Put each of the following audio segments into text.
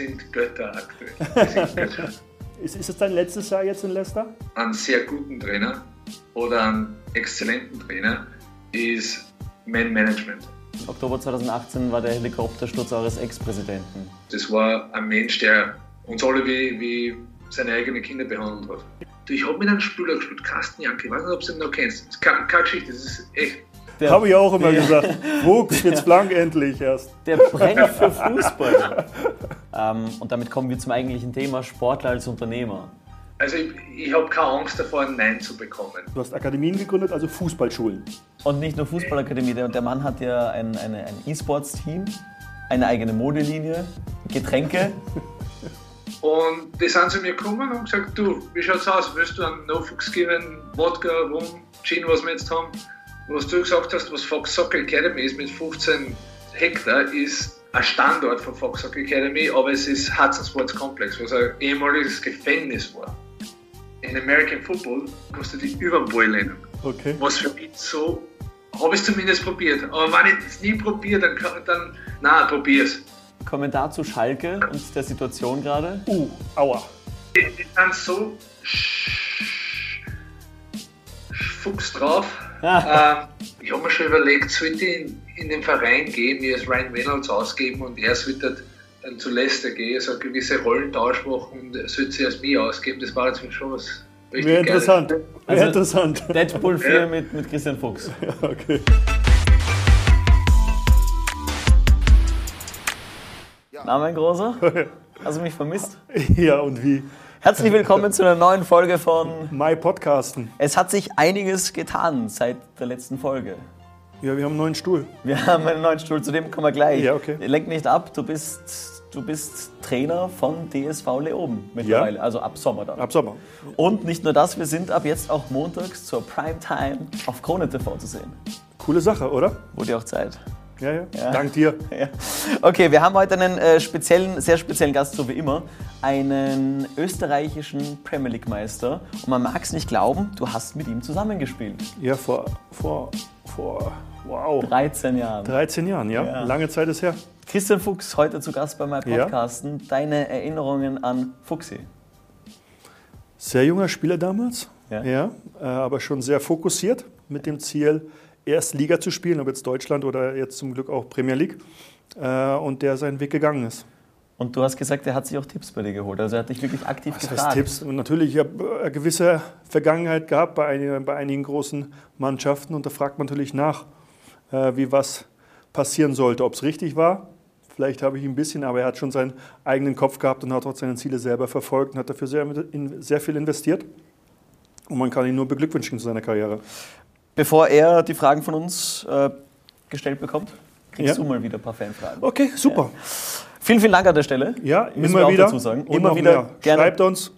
sind Götter aktuell. Sind Götter. Ist, ist es dein letztes Jahr jetzt in Leicester? Einen sehr guten Trainer oder einen exzellenten Trainer ist Man Management. Oktober 2018 war der Helikoptersturz eures Ex-Präsidenten. Das war ein Mensch, der uns alle wie, wie seine eigenen Kinder behandelt hat. Ich habe mit einem Spieler gespielt, Carsten Janke, ich weiß nicht, ob du ihn noch kennst. Das ist keine, keine Geschichte, das ist echt. Der, Habe ich auch immer der, gesagt. Wuchs jetzt blank endlich erst. Der brennt für Fußball. ähm, und damit kommen wir zum eigentlichen Thema, Sportler als Unternehmer. Also ich, ich habe keine Angst davor, ein Nein zu bekommen. Du hast Akademien gegründet, also Fußballschulen. Und nicht nur Fußballakademie, der, der Mann hat ja ein, eine, ein E-Sports-Team, eine eigene Modelinie, Getränke. Und die sind zu mir gekommen und gesagt, du, wie schaut's aus? Willst du einen No-Fuchs geben, Wodka, Rum, Gin, was wir jetzt haben? Was du gesagt hast, was Fox Soccer Academy ist mit 15 Hektar, ist ein Standort von Fox Soccer Academy, aber es ist Hudson Sports Complex, was ein ehemaliges Gefängnis war. In American Football kannst du dich über den Ball lehnen. Okay. Was für mich so, habe ich zumindest probiert. Aber wenn ich es nie probiere, dann, kann- dann nein, probier's. Kommentar zu Schalke und der Situation gerade. Uh, aua. Die, die sind so sch- Fuchs drauf. Ähm, ich habe mir schon überlegt, sollte ich in, in den Verein gehen, mir als Ryan Reynolds ausgeben und er sollte dann zu Leicester gehen, also eine gewisse Rollentausch machen und sollte sie als mir ausgeben. Das war jetzt schon was richtig Wäre interessant. Also- interessant. Deadpool 4 Ja. mit, mit Christian Fuchs. Okay. Na, mein Großer? Hast du mich vermisst? Ja, und wie? Herzlich willkommen zu einer neuen Folge von My Podcasten. Es hat sich einiges getan seit der letzten Folge. Ja, wir haben einen neuen Stuhl. Wir haben einen neuen Stuhl, zu dem kommen wir gleich. Ja, okay. Lenk nicht ab, du bist, du bist Trainer von DSV Leoben mittlerweile, also ab Sommer dann. Ab Sommer. Und nicht nur das, wir sind ab jetzt auch montags zur Primetime auf Krone TV zu sehen. Coole Sache, oder? Wurde ja auch Zeit. Ja, ja. Ja. Dank dir. Ja. Okay, wir haben heute einen äh, speziellen, sehr speziellen Gast, so wie immer. Einen österreichischen Premier League Meister. Und man mag es nicht glauben, du hast mit ihm zusammengespielt. Ja, vor, vor, vor, wow, 13 Jahren. 13 Jahren, ja? Ja. Lange Zeit ist her. Christian Fuchs, heute zu Gast bei meinem. Podcasten. Deine Erinnerungen an Fuchsi. Sehr junger Spieler damals, Ja. ja, äh, aber schon sehr fokussiert mit dem Ziel, erst Liga zu spielen, ob jetzt Deutschland oder jetzt zum Glück auch Premier League. Äh, und der seinen Weg gegangen ist. Und du hast gesagt, er hat sich auch Tipps bei dir geholt. Also er hat dich wirklich aktiv Das gefragt. heißt Tipps. Und natürlich, ich habe eine gewisse Vergangenheit gehabt bei einigen, bei einigen großen Mannschaften und da fragt man natürlich nach, äh, wie was passieren sollte. Ob es richtig war, vielleicht habe ich ein bisschen, aber er hat schon seinen eigenen Kopf gehabt und hat auch seine Ziele selber verfolgt und hat dafür sehr, sehr viel investiert. Und man kann ihn nur beglückwünschen zu seiner Karriere. Bevor er die Fragen von uns äh, gestellt bekommt, kriegst Ja. du mal wieder ein paar Fanfragen. Okay, super. Vielen, vielen Dank an der Stelle. Ja, Müssen immer wieder. dazu sagen. Und Immer wieder mehr. gerne. Schreibt uns,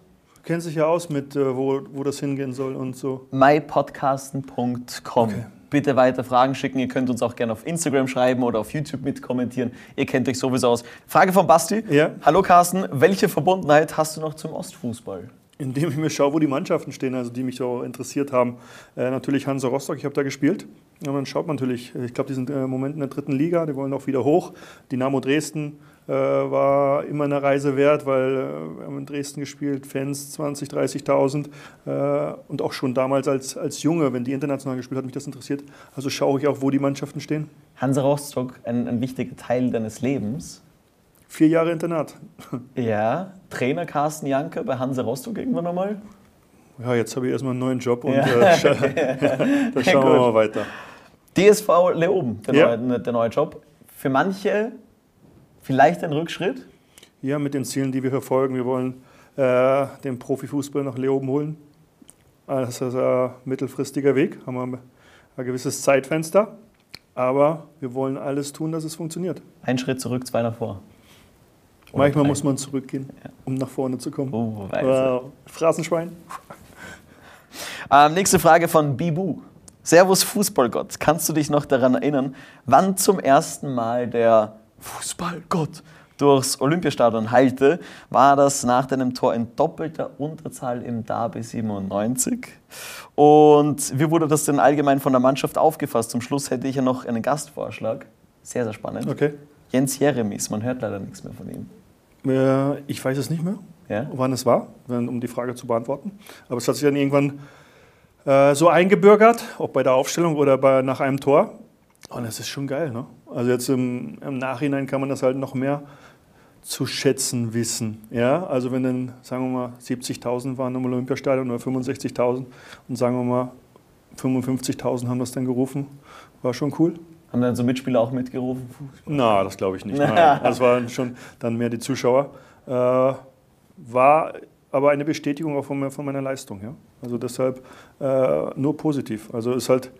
kennt sich ja aus mit, äh, wo, wo das hingehen soll und so. mypodcasten.com. Bitte weiter Fragen schicken. Ihr könnt uns auch gerne auf Instagram schreiben oder auf YouTube mitkommentieren. Ihr kennt euch sowieso aus. Frage von Basti. Ja. Hallo Carsten, welche Verbundenheit hast du noch zum Ostfußball? Indem ich mir schaue, wo die Mannschaften stehen, also die mich auch interessiert haben. Äh, natürlich Hansa Rostock, ich habe da gespielt. Und dann schaut man natürlich, ich glaube, die sind äh, im Moment in der dritten Liga, die wollen auch wieder hoch. Dynamo Dresden äh, war immer eine Reise wert, weil äh, wir haben in Dresden gespielt, Fans 20, 30.000. Äh, und auch schon damals als, als Junge, wenn die international gespielt hat, mich das interessiert. Also schaue ich auch, wo die Mannschaften stehen. Hansa Rostock, ein, ein wichtiger Teil deines Lebens. Vier Jahre Internat. Ja, Trainer Carsten Janke bei Hansa Rostock irgendwann einmal. Ja, jetzt habe ich erstmal einen neuen Job und Ja. äh, scha da schauen wir mal weiter. DSV Leoben, der, Ja. neue, der neue Job. Für manche vielleicht ein Rückschritt. Ja, mit den Zielen, die wir verfolgen. Wir wollen äh, den Profifußball nach Leoben holen. Das ist ein mittelfristiger Weg, haben wir ein gewisses Zeitfenster. Aber wir wollen alles tun, dass es funktioniert. Ein Schritt zurück, zwei nach vor. Manchmal muss man zurückgehen, um nach vorne zu kommen. Oh, Weise. Wow. Phrasenschwein. Ähm, nächste Frage von Bibu. Servus Fußballgott. Kannst du dich noch daran erinnern, wann zum ersten Mal der Fußballgott durchs Olympiastadion heilte? War das nach deinem Tor in doppelter Unterzahl im Derby 97? Und wie wurde das denn allgemein von der Mannschaft aufgefasst? Zum Schluss hätte ich ja noch einen Gastvorschlag. Sehr, sehr spannend. Okay. Jens Jeremies, man hört leider nichts mehr von ihm. Äh, ich weiß es nicht mehr, Ja? wann es war, wenn- um die Frage zu beantworten. Aber es hat sich dann irgendwann äh, so eingebürgert, ob bei der Aufstellung oder bei, nach einem Tor. Und das ist schon geil. Ne? Also jetzt im, im Nachhinein kann man das halt noch mehr zu schätzen wissen. Ja? Also wenn dann, sagen wir mal, 70.000 waren im Olympiastadion oder 65.000 und sagen wir mal, 55.000 haben das dann gerufen, war schon cool. Haben dann so Mitspieler auch mitgerufen? Na, das glaube ich nicht. Nein. Das waren schon dann mehr die Zuschauer. Äh, war aber eine Bestätigung auch von, von meiner Leistung. Ja? Also deshalb äh, nur positiv. Also ist halt,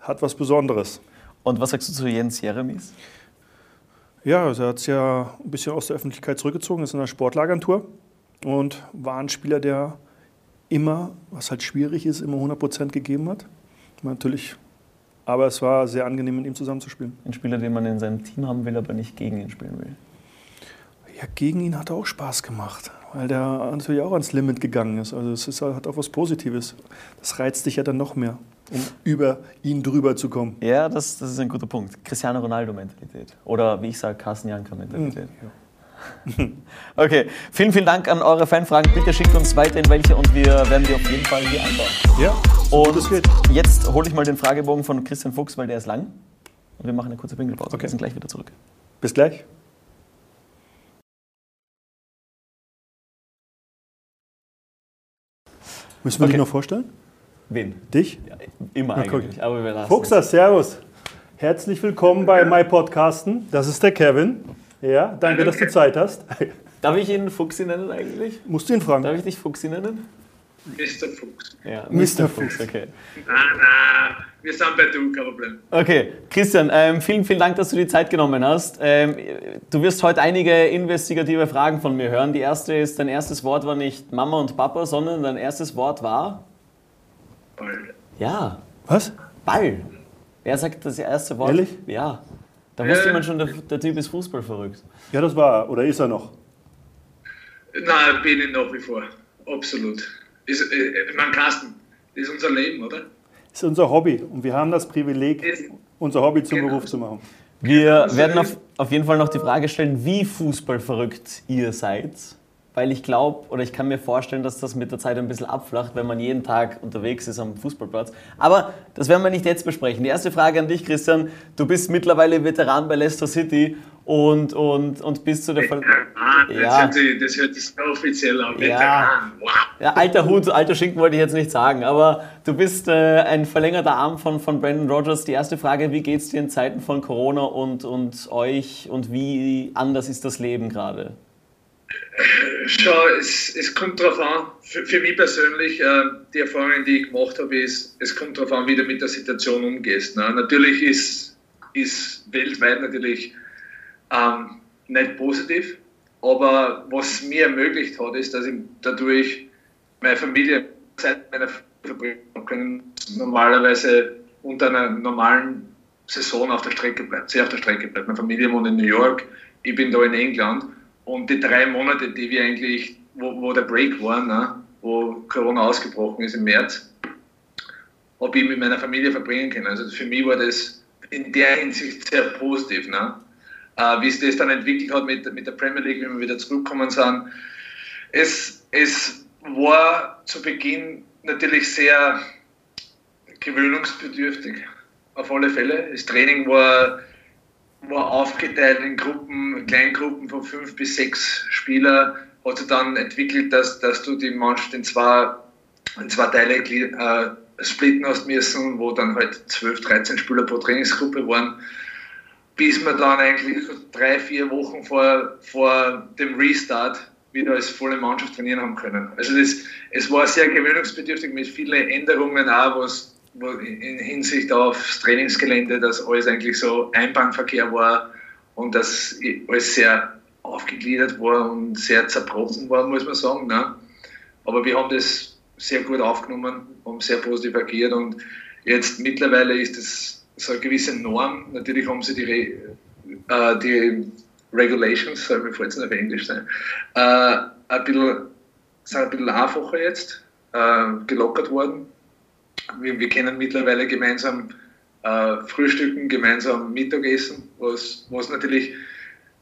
hat was Besonderes. Und was sagst du zu Jens Jeremies? Ja, also er hat sich ja ein bisschen aus der Öffentlichkeit zurückgezogen, ist in einer Sportlagentur und war ein Spieler, der immer, was halt schwierig ist, immer 100% gegeben hat. Natürlich, aber es war sehr angenehm, mit ihm zusammenzuspielen. Ein Spieler, den man in seinem Team haben will, aber nicht gegen ihn spielen will. Ja, gegen ihn hat er auch Spaß gemacht, weil der natürlich auch ans Limit gegangen ist. Also es ist, hat auch was Positives. Das reizt dich ja dann noch mehr, um über ihn drüber zu kommen. Ja, das, das ist ein guter Punkt. Cristiano Ronaldo-Mentalität. Oder wie ich sage, Carsten Janka-Mentalität. Okay, vielen, vielen Dank an eure Fanfragen. Bitte schickt uns weiterhin welche und wir werden die auf jeden Fall hier einbauen. Ja, Und das geht. jetzt hole ich mal den Fragebogen von Christian Fuchs, weil der ist lang. Und wir machen eine kurze Pinkelpause. Okay. Wir sind gleich wieder zurück. Bis gleich. Müssen wir Okay. dich noch vorstellen? Wen? Dich? Ja, immer Na, guck. eigentlich, aber wir lassen Fuchser, Servus. Herzlich willkommen bei My Podcasten. Das ist der Kevin. Ja, danke, dass du Zeit hast. Darf ich ihn Fuchsi nennen eigentlich? Musst du ihn fragen? Darf ich dich Fuchsi nennen? Mr. Fuchs. Ja, Mr. Fuchs. okay. Na, na, wir sind bei du, kein Problem. Okay, Christian, ähm, vielen, vielen Dank, dass du die Zeit genommen hast. Ähm, du wirst heute einige investigative Fragen von mir hören. Die erste ist, dein erstes Wort war nicht Mama und Papa, sondern dein erstes Wort war Ball. ja, Was? Ball. Wer sagt das erste Wort? Ehrlich? Ja. Da wusste Ja. man schon, der, der Typ ist Fußball verrückt. Ja, das war er. Oder ist er noch? Nein, bin ich nach wie vor. Absolut. Ist, äh, ich meine, Carsten, das ist unser Leben, oder? ist unser Hobby. Und wir haben das Privileg, unser Hobby zum Genau. Beruf zu machen. Wir Also, werden auf, auf jeden Fall noch die Frage stellen, wie fußballverrückt ihr seid. Weil ich glaube, oder ich kann mir vorstellen, dass das mit der Zeit ein bisschen abflacht, wenn man jeden Tag unterwegs ist am Fußballplatz. Aber das werden wir nicht jetzt besprechen. Die erste Frage an dich, Christian. Du bist mittlerweile Veteran bei Leicester City und, und, und bist zu der Ver Veteran, Ja. das, hört sich, das hört sich so offiziell an. Ja. Veteran, wow. Ja, alter Hut, alter Schinken wollte ich jetzt nicht sagen, aber du bist äh, ein verlängerter Arm von, von Brandon Rogers. Die erste Frage, wie geht es dir in Zeiten von Corona und, und euch und wie anders ist das Leben gerade? Schau, es, es kommt darauf an, für, für mich persönlich, äh, die Erfahrung, die ich gemacht habe, ist, es kommt darauf an, wie du mit der Situation umgehst. Ne? Natürlich ist, ist weltweit natürlich ähm, nicht positiv, aber was mir ermöglicht hat, ist, dass ich dadurch meine Familie Zeit meiner Familie verbringen können, normalerweise unter einer normalen Saison auf der Strecke bleibt, sehr auf der Strecke bleibt. Meine Familie wohnt in New York, ich bin da in England und die drei Monate, die wir eigentlich, wo, wo der Break war, ne, wo Corona ausgebrochen ist im März, habe ich mit meiner Familie verbringen können. Also für mich war das in der Hinsicht sehr positiv. Ne? Äh, wie sich das dann entwickelt hat mit, mit der Premier League, wie wir wieder zurückgekommen sind. Es, es war zu Beginn natürlich sehr gewöhnungsbedürftig, auf alle Fälle. Das Training war, war aufgeteilt in Gruppen, Kleingruppen von fünf bis sechs Spieler. Hat sich dann entwickelt, dass, dass du die Mannschaft in zwei, in zwei Teile äh, splitten hast müssen, wo dann halt 12, 13 Spieler pro Trainingsgruppe waren, bis wir dann eigentlich so drei, vier Wochen vor, vor dem Restart wieder als volle Mannschaft trainieren haben können. Also das, es war sehr gewöhnungsbedürftig mit vielen Änderungen auch, was, in Hinsicht aufs Trainingsgelände, dass alles eigentlich so Einbahnverkehr war und dass alles sehr aufgegliedert war und sehr zerbrochen war, muss man sagen. Ne? Aber wir haben das sehr gut aufgenommen, haben sehr positiv agiert und jetzt mittlerweile ist es so eine gewisse Norm. Natürlich haben sie die, Re, äh, die Regulations, soll mir jetzt auf Englisch sein, äh, ein bisschen, sind ein bisschen einfacher jetzt, äh, gelockert worden. Wir, wir können mittlerweile gemeinsam äh, frühstücken, gemeinsam Mittagessen, was, was natürlich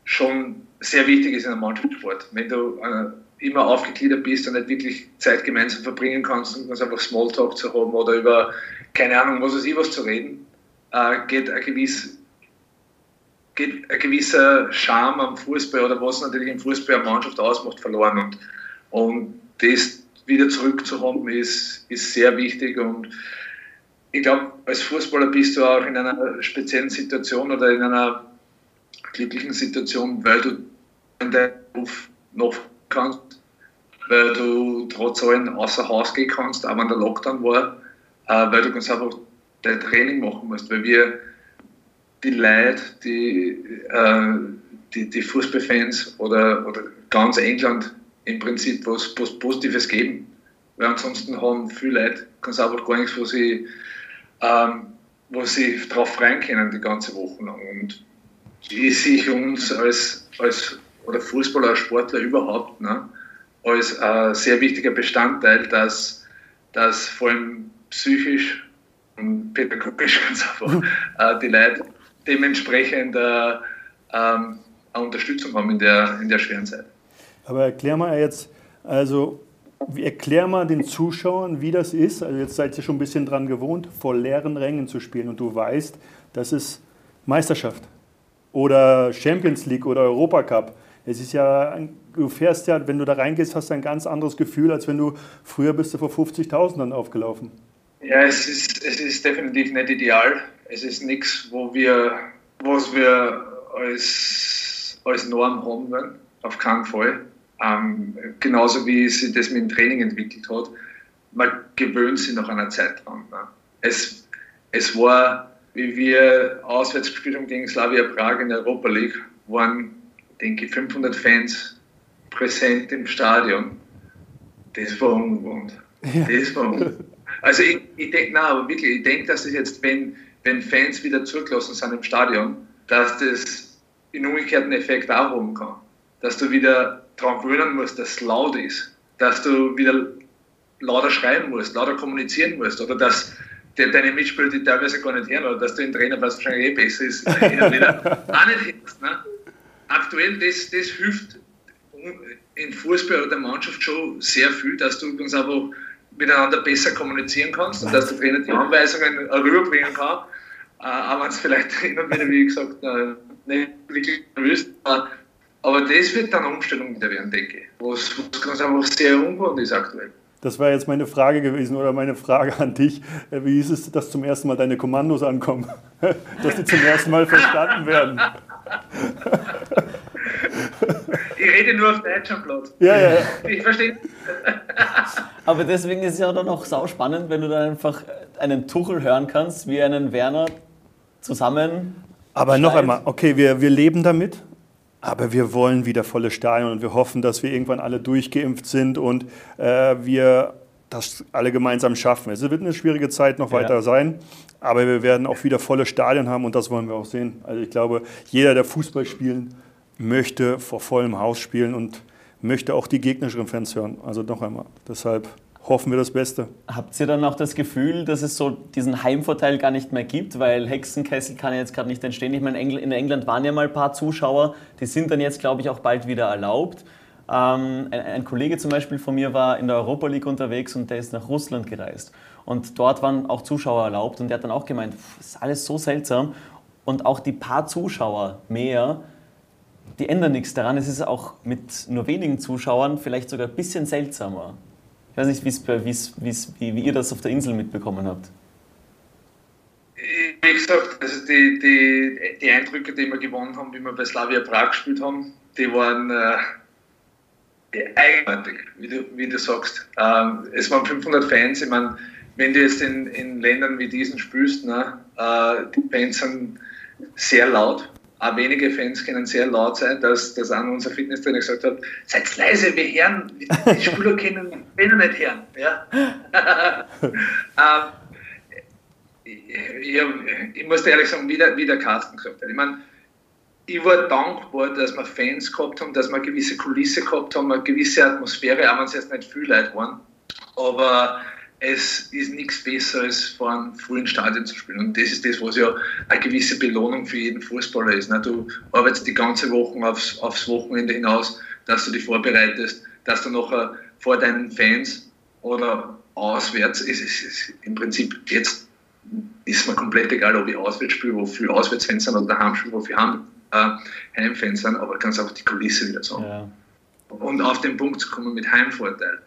schon sehr wichtig ist in einem Mannschaftssport. Wenn du äh, immer aufgegliedert bist und nicht wirklich Zeit gemeinsam verbringen kannst und ganz einfach Smalltalk zu haben oder über, keine Ahnung, was weiß ich, was zu reden, äh, geht ein gewiss geht ein gewisser Charme am Fußball oder was natürlich im Fußball eine Mannschaft ausmacht, verloren. Und, und das wieder zurückzuhaben, ist, ist sehr wichtig. Und ich glaube, als Fußballer bist du auch in einer speziellen Situation oder in einer glücklichen Situation, weil du in deinem Beruf noch kannst, weil du trotz allem außer Haus gehen kannst, auch wenn der Lockdown war, äh, weil du ganz einfach dein Training machen musst, weil wir die Leute, die, äh, die, die Fußballfans oder, oder ganz England im Prinzip was, was Positives geben. Weil ansonsten haben viele Leute ganz einfach gar nichts, wo sie, ähm, wo sie drauf freuen können die ganze Woche lang. Und ich sehe uns als, als oder Fußballer, Sportler überhaupt ne, als ein sehr wichtiger Bestandteil, dass, dass vor allem psychisch und pädagogisch ganz einfach äh, die Leute dementsprechend äh, ähm, eine Unterstützung haben in der, in der schweren Zeit. Aber erklär mal jetzt, also erklär mal den Zuschauern, wie das ist. Also jetzt seid ihr schon ein bisschen dran gewohnt, vor leeren Rängen zu spielen und du weißt, das ist Meisterschaft oder Champions League oder Europacup. Es ist ja, du fährst ja, wenn du da reingehst, hast du ein ganz anderes Gefühl, als wenn du früher bist du vor 50.000 dann aufgelaufen. Ja, es ist, es ist definitiv nicht ideal. Es ist nichts, wo wir, was wir als, als Norm haben wollen. Auf keinen Fall. Ähm, genauso wie sich das mit dem Training entwickelt hat. Man gewöhnt sich nach einer Zeit dran. Ne? Es, es war, wie wir auswärts gespielt haben gegen Slavia Prag in der Europa League, waren, denke ich, 500 Fans präsent im Stadion. Das war ungewohnt. Das war ungewohnt. Also ich, ich denke, na, aber wirklich, ich denke, dass das jetzt, wenn, wenn Fans wieder zurückgelassen sind im Stadion, dass das in umgekehrten Effekt auch haben kann. Dass du wieder daran gewöhnen musst, dass es laut ist. Dass du wieder lauter schreien musst, lauter kommunizieren musst. Oder dass die, deine Mitspieler die teilweise gar nicht hören. Oder dass du den Trainer, was wahrscheinlich eh besser ist, auch nicht hörst. Ne? Aktuell, das, das hilft in Fußball oder der Mannschaft schon sehr viel, dass du ganz einfach miteinander besser kommunizieren kannst und dass der Trainer die Anweisungen rüberbringen kann. Äh, auch wenn es vielleicht und wieder, wie gesagt, äh, nicht wirklich nervös Aber das wird dann Umstellung wieder werden, denke ich. Was, was ganz einfach sehr ungewohnt ist aktuell. Das war jetzt meine Frage gewesen oder meine Frage an dich. Äh, wie ist es, dass zum ersten Mal deine Kommandos ankommen? dass die zum ersten Mal verstanden werden? Ich rede nur auf Deutsch am Platz. Ja, ja. Ich verstehe. Aber deswegen ist es ja dann auch sau spannend, wenn du dann einfach einen Tuchel hören kannst, wie einen Werner zusammen. Aber noch einmal, okay, wir, wir leben damit, aber wir wollen wieder volle Stadien und wir hoffen, dass wir irgendwann alle durchgeimpft sind und äh, wir das alle gemeinsam schaffen. Es wird eine schwierige Zeit noch weiter ja. sein, aber wir werden auch wieder volle Stadien haben und das wollen wir auch sehen. Also ich glaube, jeder, der Fußball spielen möchte vor vollem Haus spielen und möchte auch die gegnerischen Fans hören. Also noch einmal. Deshalb hoffen wir das Beste. Habt ihr dann auch das Gefühl, dass es so diesen Heimvorteil gar nicht mehr gibt, weil Hexenkessel kann ja jetzt gerade nicht entstehen. Ich meine, in England waren ja mal ein paar Zuschauer, die sind dann jetzt, glaube ich, auch bald wieder erlaubt. Ähm, ein, ein, Kollege zum Beispiel von mir war in der Europa League unterwegs und der ist nach Russland gereist. Und dort waren auch Zuschauer erlaubt und der hat dann auch gemeint, das ist alles so seltsam. Und auch die paar Zuschauer mehr, die ändern nichts daran. Es ist auch mit nur wenigen Zuschauern vielleicht sogar ein bisschen seltsamer. Weiß nicht, wie's, wie's, wie's, wie, wie ihr das auf der Insel mitbekommen habt. Wie gesagt, also die, die, die Eindrücke, die wir gewonnen haben, wie wir bei Slavia Prag gespielt haben, die waren äh, eigenartig, wie du, wie du sagst. Ähm, es waren 500 Fans. Ich meine, wenn du jetzt in, in Ländern wie diesen spielst, ne, äh, die Fans sind sehr laut auch wenige Fans können sehr laut sein, dass, dass auch unser Fitnesstrainer gesagt hat, seid leise, wir hören, die Spieler können wir nicht hören. Ja? ähm, ich, ich, muss dir ehrlich sagen, wie der, wie der Carsten gesagt hat. Ich meine, ich war dankbar, dass wir Fans gehabt haben, dass wir eine gewisse Kulisse gehabt haben, eine gewisse Atmosphäre, auch wenn es jetzt nicht viele Leute waren. Aber es ist nichts besser, als vor einem vollen Stadion zu spielen. Und das ist das, was ja eine gewisse Belohnung für jeden Fußballer ist. Ne? Du arbeitest die ganze Woche aufs, aufs Wochenende hinaus, dass du dich vorbereitest, dass du nachher vor deinen Fans oder auswärts, ist es im Prinzip jetzt ist mir komplett egal, ob ich auswärts spiele, wo viele Auswärtsfans sind oder daheim spiele, wo viele Heim, äh, Heimfans sind, aber ganz auch die Kulisse wieder sagen. Ja. Und auf den Punkt zu kommen mit Heimvorteil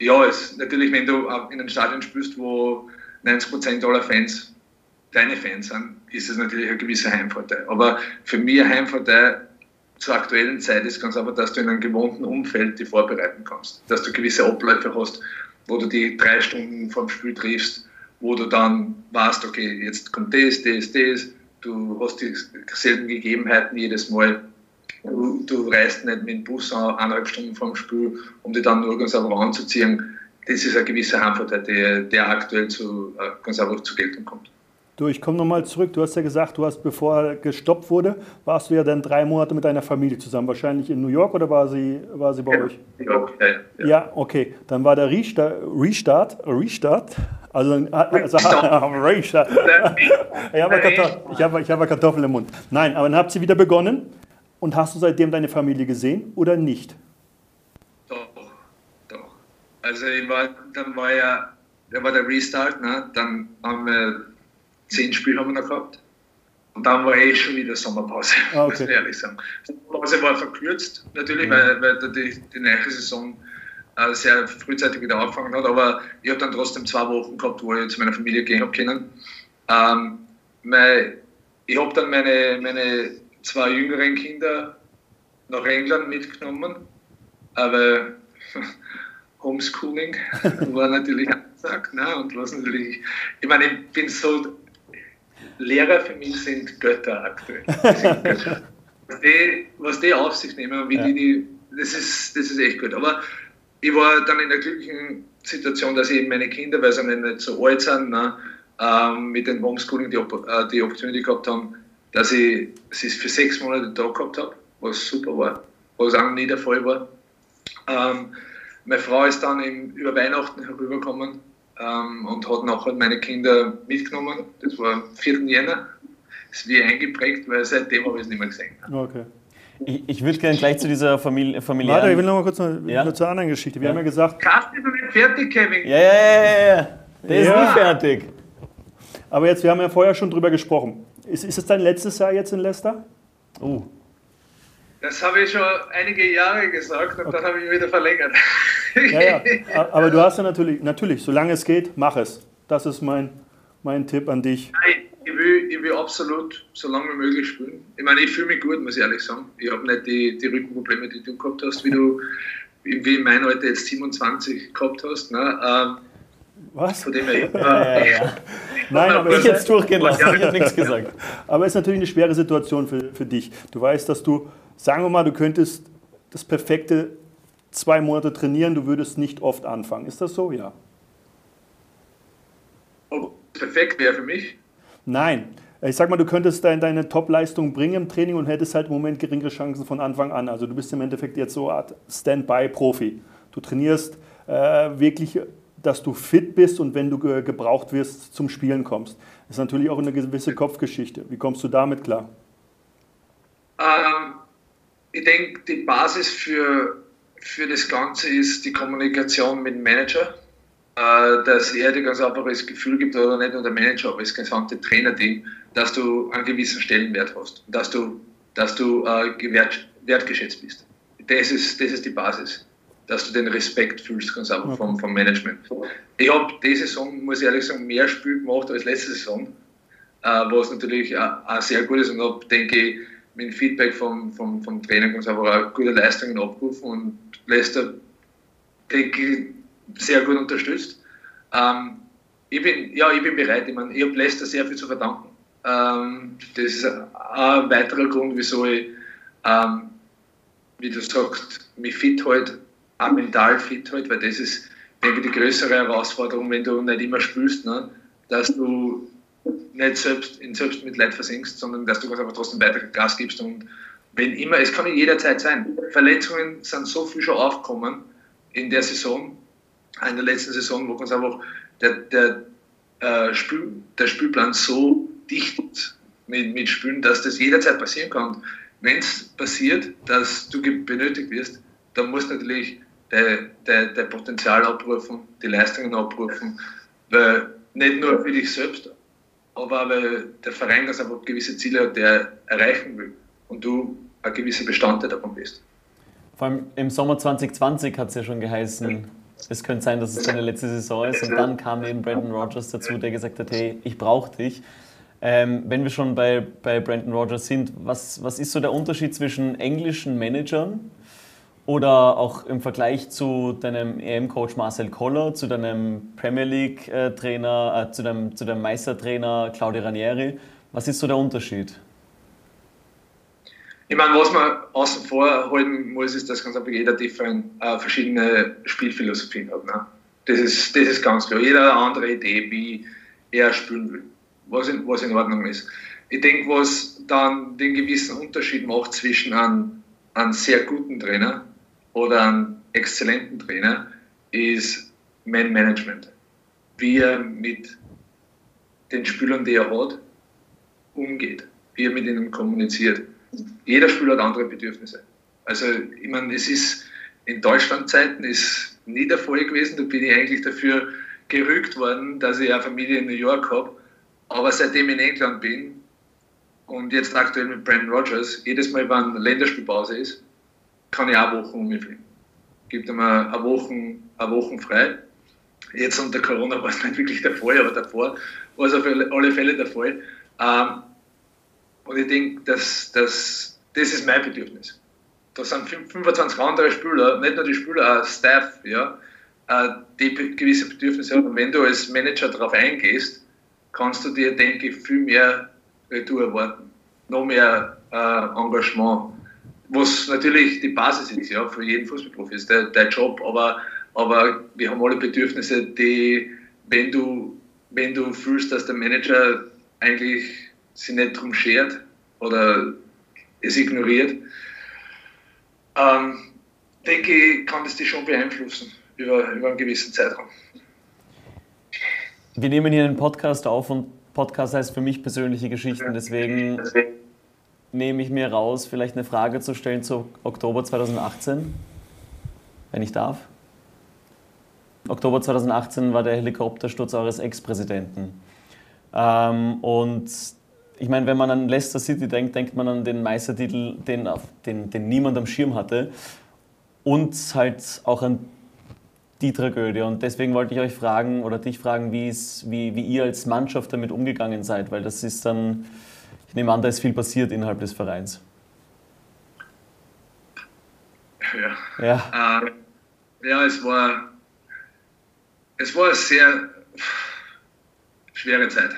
ja, es, natürlich, wenn du in einem Stadion spielst, wo 90% aller Fans deine Fans sind, ist es natürlich ein gewisser Heimvorteil. Aber für mich ein Heimvorteil zur aktuellen Zeit ist ganz einfach, dass du in einem gewohnten Umfeld dich vorbereiten kannst. Dass du gewisse Abläufe hast, wo du die drei Stunden vom Spiel triffst, wo du dann weißt, okay, jetzt kommt das, das, das, du hast dieselben Gegebenheiten jedes Mal Du, du reist nicht mit dem Bus eineinhalb Stunden vor dem Spiel, um dich dann nur ganz einfach anzuziehen. Das ist ein gewisser Heimvorteil, der, der aktuell zu, äh, ganz einfach zur Geltung kommt. Du, ich komme nochmal zurück. Du hast ja gesagt, du hast, bevor er gestoppt wurde, warst du ja dann drei Monate mit deiner Familie zusammen. Wahrscheinlich in New York oder war sie, war sie bei ja, euch? New York, ja, ja. ja, okay. Dann war der Restart, Restart, Restart also, also Restart. ich habe Kartoffeln, ich hab Kartoffeln im Mund. Nein, aber dann habt ihr wieder begonnen. Und hast du seitdem deine Familie gesehen oder nicht? Doch, doch. Also ich war, dann war ja, da war der Restart, ne? dann haben wir zehn Spiele haben wir noch gehabt. Und dann war eh schon wieder Sommerpause, ah, okay. muss ich ehrlich sagen. Die Sommerpause war verkürzt, natürlich, mhm. weil, weil die, die nächste Saison äh, sehr frühzeitig wieder angefangen hat. Aber ich habe dann trotzdem zwei Wochen gehabt, wo ich zu meiner Familie gehen habe können. Ähm, mein, ich habe dann meine, meine zwei jüngeren Kinder nach England mitgenommen, aber Homeschooling war natürlich angesagt. Ne? Und was natürlich, ich meine, ich bin so, Lehrer für mich sind Götter aktuell. Sind Götter. Was, die, was die auf sich nehmen wie ja. die, die, das ist, das ist echt gut. Aber ich war dann in der glücklichen Situation, dass ich meine Kinder, weil sie nicht so alt sind, ne, ähm, mit dem Homeschooling die, äh, die Opportunity gehabt haben, dass ich es für sechs Monate da gehabt habe, was super war, was auch nie der Fall war. Ähm, meine Frau ist dann im, über Weihnachten herübergekommen ähm, und hat nachher meine Kinder mitgenommen. Das war am 4. Jänner. Das ist wie eingeprägt, weil seitdem habe ich es nicht mehr gesehen. Okay. Ich, ich würde gerne gleich zu dieser Familie. familiären... Warte, ich will noch mal kurz noch, ja? zur anderen Geschichte. Wir ja. haben ja gesagt. Carsten ist noch nicht fertig, Kevin. Ja, ja, ja, ja. Der ja. ist nie fertig. Aber jetzt, wir haben ja vorher schon drüber gesprochen. Ist, ist es dein letztes Jahr jetzt in Leicester? Oh. Das habe ich schon einige Jahre gesagt und okay. dann habe ich wieder verlängert. Ja, ja. Aber du hast ja natürlich, natürlich, solange es geht, mach es. Das ist mein, mein Tipp an dich. Nein, ich will, ich will absolut so lange wie möglich spielen. Ich meine, ich fühle mich gut, muss ich ehrlich sagen. Ich habe nicht die, die Rückenprobleme, die du gehabt hast, wie du wie in meinem Alter jetzt 27 gehabt hast. Ne? Was? Von dem ja, ja. Nein, aber ich jetzt durchgehen lassen, ich habe nichts gesagt. Aber es ist natürlich eine schwere Situation für, für dich. Du weißt, dass du, sagen wir mal, du könntest das perfekte zwei Monate trainieren, du würdest nicht oft anfangen. Ist das so? Ja. Oh, perfekt wäre für mich? Nein. Ich sag mal, du könntest deine, deine Top-Leistung bringen im Training und hättest halt im Moment geringere Chancen von Anfang an. Also du bist im Endeffekt jetzt so eine Art Standby-Profi. Du trainierst äh, wirklich dass du fit bist und wenn du gebraucht wirst, zum Spielen kommst. Das ist natürlich auch eine gewisse Kopfgeschichte. Wie kommst du damit klar? Ähm, ich denke, die Basis für, für das Ganze ist die Kommunikation mit dem Manager, äh, dass er dir ganz einfach das Gefühl gibt, oder nicht nur der Manager, aber das gesamte Trainerteam, dass du einen gewissen Stellenwert hast, dass du, dass du äh, wert, wertgeschätzt bist. Das ist, das ist die Basis dass du den Respekt fühlst, ganz einfach vom, vom Management. Ich habe diese Saison, muss ich ehrlich sagen, mehr Spiel gemacht als letzte Saison, äh, was natürlich auch, auch, sehr gut ist und habe, denke ich, mit dem Feedback vom, vom, vom Trainer ganz einfach auch gute Leistungen abgerufen und Leicester, denke ich, sehr gut unterstützt. Ähm, ich bin, ja, ich bin bereit. Ich meine, ich habe Leicester sehr viel zu verdanken. Ähm, das ist ein weiterer Grund, wieso ich, ähm, wie du sagst, mich fit halte auch mental fit halt, weil das ist, denke ich, die größere Herausforderung, wenn du nicht immer spürst, ne? dass du nicht selbst in Selbstmitleid versinkst, sondern dass du einfach trotzdem weiter Gas gibst und wenn immer, es kann jederzeit sein. Verletzungen sind so viel schon aufgekommen in der Saison, in der letzten Saison, wo ganz einfach der, der, äh, Spiel, der Spielplan so dicht mit, mit Spielen, dass das jederzeit passieren kann. Wenn es passiert, dass du benötigt wirst, dann musst du natürlich dein, dein, dein Potenzial abrufen, die Leistungen abrufen, weil nicht nur für dich selbst, aber weil der Verein ganz einfach gewisse Ziele hat, der erreichen will und du ein gewisser Bestandteil davon bist. Vor allem im Sommer 2020 hat es ja schon geheißen, es könnte sein, dass es seine letzte Saison ist. Und dann kam eben Brandon Rogers dazu, der gesagt hat, hey, ich brauche dich. Ähm, wenn wir schon bei, bei Brandon Rogers sind, was, was ist so der Unterschied zwischen englischen Managern oder auch im Vergleich zu deinem EM-Coach Marcel Koller, zu deinem Premier League-Trainer, äh, zu, deinem, zu deinem Meistertrainer Claudio Ranieri? Was ist so der Unterschied? Ich meine, was man außen vor halten muss, ist, dass ganz einfach jeder different, äh, verschiedene Spielphilosophien hat. Ne? Das, ist, das ist ganz klar. Jeder hat eine andere Idee, wie er spielen will, was in, was in Ordnung ist. Ich denke, was dann den gewissen Unterschied macht zwischen einem, einem sehr guten Trainer oder einem exzellenten Trainer, ist Man-Management. Wie er mit den Spielern, die er hat, umgeht, wie er mit ihnen kommuniziert jeder Spieler hat andere Bedürfnisse. Also, ich meine, es ist in Deutschland-Zeiten ist nie der Fall gewesen. Da bin ich eigentlich dafür gerügt worden, dass ich eine Familie in New York habe. Aber seitdem ich in England bin und jetzt aktuell mit Brandon Rogers, jedes Mal, wenn Länderspielpause ist, kann ich auch Wochen um mich fliegen. Gibt mir eine Woche, eine Woche frei. Jetzt unter Corona war es nicht wirklich der Fall, aber davor war es auf alle Fälle der Fall. Ähm, und ich denke, dass, dass, das ist mein Bedürfnis. Da sind 25 andere Spieler, nicht nur die Spieler, auch Staff, ja, äh, die gewisse Bedürfnisse haben. Und wenn du als Manager darauf eingehst, kannst du dir, denke ich, viel mehr Retour erwarten. Noch mehr äh, Engagement. Was natürlich die Basis ist, ja, für jeden Fußballprofi, ist der, der Job. Aber, aber wir haben alle Bedürfnisse, die, wenn du, wenn du fühlst, dass der Manager eigentlich sich nicht drum schert oder es ignoriert, ähm, denke ich, kann das dich schon beeinflussen über, über einen gewissen Zeitraum. Wir nehmen hier einen Podcast auf und Podcast heißt für mich persönliche Geschichten, deswegen nehme ich mir raus, vielleicht eine Frage zu stellen zu Oktober 2018, wenn ich darf. Oktober 2018 war der Helikoptersturz eures Ex-Präsidenten. Ähm, und ich meine, wenn man an Leicester City denkt, denkt man an den Meistertitel, den, den, den niemand am Schirm hatte. Und halt auch an die Tragödie. Und deswegen wollte ich euch fragen oder dich fragen, wie, wie, wie ihr als Mannschaft damit umgegangen seid, weil das ist dann, ich nehme an, da ist viel passiert innerhalb des Vereins. Ja. Ja, äh, ja es, war, es war eine sehr schwere Zeit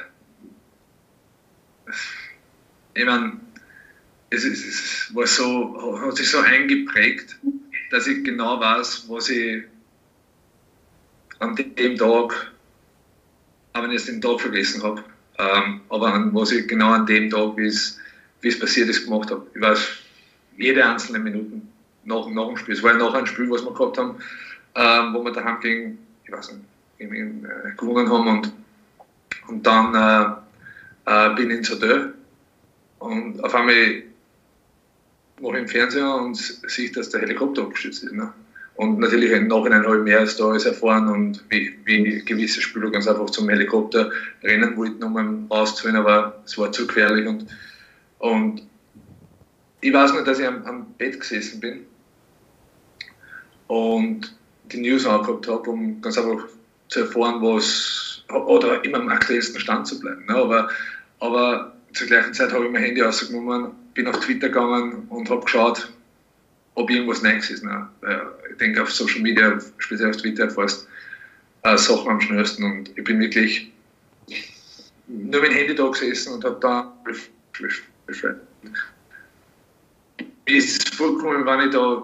ich meine, es, ist, es war so, hat sich so eingeprägt, dass ich genau weiß, was ich an dem Tag, ich jetzt den Tag vergessen habe, ähm, aber an, was ich genau an dem Tag, wie es, passiert ist, gemacht habe. Ich weiß jede einzelne Minute nach, nach dem Spiel. Es war ja nach einem Spiel, was wir gehabt haben, ähm, wo wir daheim gegen, ich weiß nicht, gegen, äh, gewonnen haben und, und dann äh, äh, bin in Zadö und auf einmal mache ich im Fernseher und sehe, dass der Helikopter abgestürzt ist. Ne? Und natürlich im Nachhinein habe ich mehr als da alles erfahren und wie, wie gewisse Spieler ganz einfach zum Helikopter rennen wollten, um rauszuholen, aber es war zu gefährlich. Und, und ich weiß nur, dass ich am, am Bett gesessen bin und die News angeguckt habe, um ganz einfach zu erfahren, was oder immer am aktuellsten Stand zu bleiben. Ne? Aber, aber zur gleichen Zeit habe ich mein Handy rausgenommen, bin auf Twitter gegangen und habe geschaut, ob irgendwas Neues ist. Ne? Ich denke, auf Social Media, speziell auf Twitter, erfährst äh, Sachen am schnellsten. Und ich bin wirklich nur mit dem Handy da gesessen und habe da Wie ist es vorgekommen, wenn ich da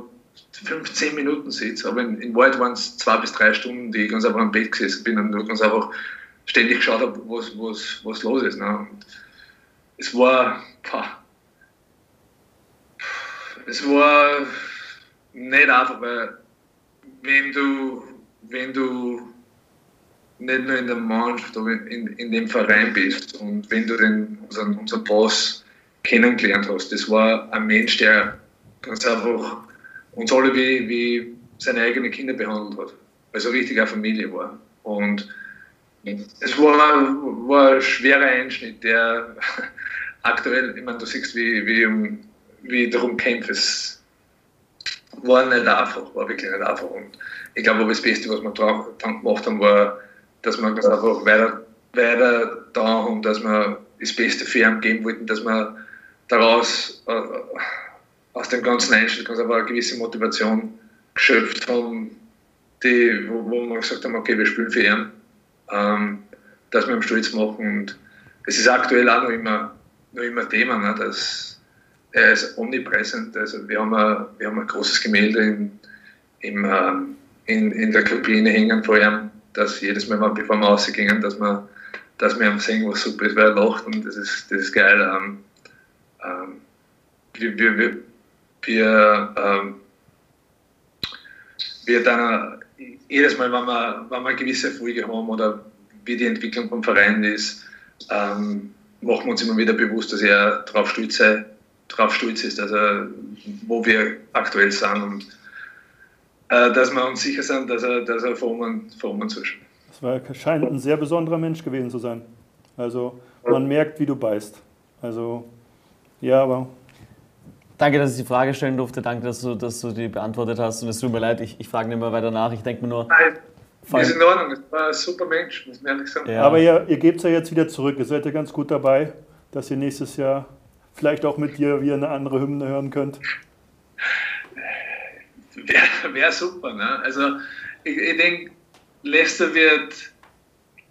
15 Minuten sitze, aber in, in Wahrheit waren es zwei bis drei Stunden, die ich ganz einfach am Bett gesessen bin und ganz einfach ständig geschaut habe, was, was, was los ist. Ne? Und es war, pah, es war nicht einfach, weil wenn du wenn du nicht nur in der Mannschaft, aber in, in dem Verein bist und wenn du den, unseren, unseren Boss kennengelernt hast, das war ein Mensch, der ganz einfach uns alle wie, wie seine eigenen Kinder behandelt hat. Also richtig eine Familie war. Und es war, war ein schwerer Einschnitt, der aktuell, ich meine, du siehst, wie, wie, wie darum kämpft. Es war nicht einfach, war wirklich nicht einfach. Und ich glaube, das Beste, was wir dann gemacht haben, war, dass wir ganz einfach weiter, weiter da haben, dass wir das Beste für ihn geben wollten, dass wir daraus, äh, aus dem ganzen Einschnitt, ganz einfach eine gewisse Motivation geschöpft haben, die, wo, wo wir gesagt haben, okay, wir spielen für ihn, ähm, dass wir ihm stolz machen. Und es ist aktuell auch noch immer, noch immer Thema, ne, dass er ist omnipräsent. Also wir haben ein, wir haben ein großes Gemälde in, im, äh, in, in der Kabine hängen vor ihm, dass jedes Mal, bevor wir rausgingen, dass wir, dass wir sehen, was super ist, weil er lacht und das ist, das ist geil. Ähm, ähm, wir, wir, wir, wir, ähm, wir dann jedes Mal, wenn wir, wenn wir gewisse Erfolge haben oder wie die Entwicklung vom Verein ist, ähm, machen wir uns immer wieder bewusst, dass er darauf stolz, drauf stolz ist, also wo wir aktuell sind und äh, dass wir uns sicher sind, dass er, dass er vor uns, vor uns zuschaut. Das war, scheint ein sehr besonderer Mensch gewesen zu sein. Also man merkt, wie du beißt. Also ja, aber Danke, dass ich die Frage stellen durfte. Danke, dass du, dass du die beantwortet hast. Und es tut mir leid, ich, ich frage nicht mehr weiter nach. Ich denke mir nur. Nein, ist in Ordnung. Es war ein super Mensch, muss man ehrlich sagen. Ja. Aber ihr, ihr gebt es ja jetzt wieder zurück. Ihr seid ja ganz gut dabei, dass ihr nächstes Jahr vielleicht auch mit dir wieder eine andere Hymne hören könnt. Wäre wär super. Ne? Also, ich, ich denke, Leicester wird,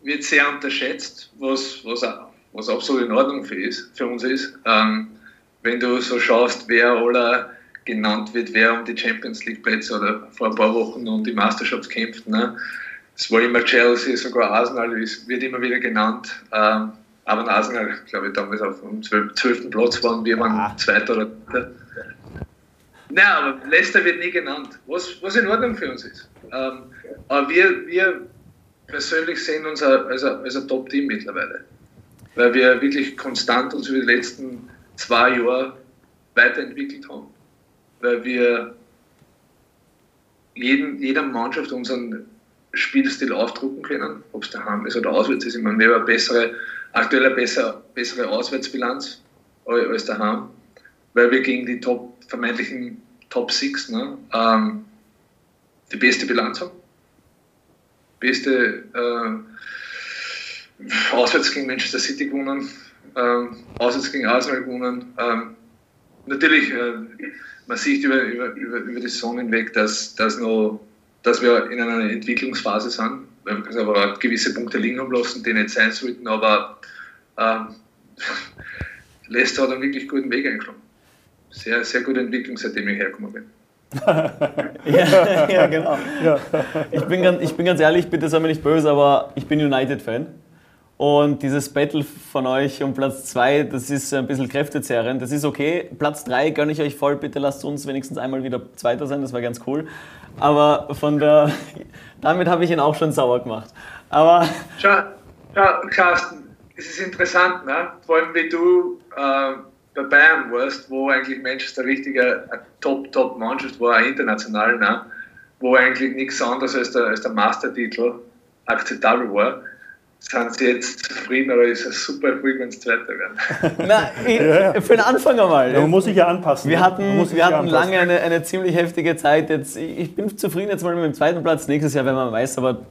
wird sehr unterschätzt, was, was, was absolut in Ordnung für, ist, für uns ist. Ähm, wenn du so schaust, wer aller genannt wird, wer um die Champions League Plätze oder vor ein paar Wochen um die Meisterschaft kämpft. Ne? Es war immer Chelsea, sogar Arsenal wird immer wieder genannt. Ähm, aber Arsenal, glaube ich, damals auf dem 12. Platz waren, wir waren ah. Zweiter oder Dritter. Nein, aber Leicester wird nie genannt, was, was in Ordnung für uns ist. Ähm, aber wir, wir persönlich sehen uns als ein, als ein Top-Team mittlerweile, weil wir wirklich konstant uns über die letzten zwei Jahre weiterentwickelt haben. Weil wir jeden, jeder Mannschaft unseren Spielstil aufdrucken können, ob es daheim ist oder auswärts ist. Ich meine, wir haben eine bessere, aktuell eine bessere, bessere Auswärtsbilanz als daheim, weil wir gegen die Top, vermeintlichen Top 6 ne, ähm, die beste Bilanz haben. Beste äh, auswärts gegen Manchester City gewonnen, ähm, auswärts gegen Arsenal gewonnen. Ähm, natürlich, äh, man sieht über, über, über, über die Saison hinweg, dass, dass, noch, dass wir in einer Entwicklungsphase sind, wir aber gewisse Punkte liegen haben lassen, die nicht sein sollten, aber ähm, Leicester hat einen wirklich guten Weg eingeschlagen. Sehr, sehr gute Entwicklung, seitdem ich hergekommen bin. ja, ja, genau. Ja. Ich, bin ganz, ich bin ganz ehrlich, bitte sei mir nicht böse, aber ich bin United-Fan. Und dieses Battle von euch um Platz 2, das ist ein bisschen kräftezehrend. Das ist okay. Platz 3 gönne ich euch voll. Bitte lasst uns wenigstens einmal wieder Zweiter sein, das war ganz cool. Aber von der, damit habe ich ihn auch schon sauer gemacht. Aber. Schau, schau Carsten, es ist interessant, ne? vor allem wie du äh, bei Bayern warst, wo eigentlich Manchester richtig eine Top-Top-Mannschaft war, international, ne? wo eigentlich nichts anderes als der, als der Mastertitel akzeptabel war sind Sie jetzt zufrieden oder ist es super ruhig, wenn es Zweiter werden? Na, ich, ja, ja. für den Anfang einmal. Ja, man muss sich ja anpassen. Wir hatten, wir hatten anpassen. lange eine, eine ziemlich heftige Zeit. Jetzt, ich bin zufrieden jetzt mal mit dem zweiten Platz. Nächstes Jahr werden wir Meister, aber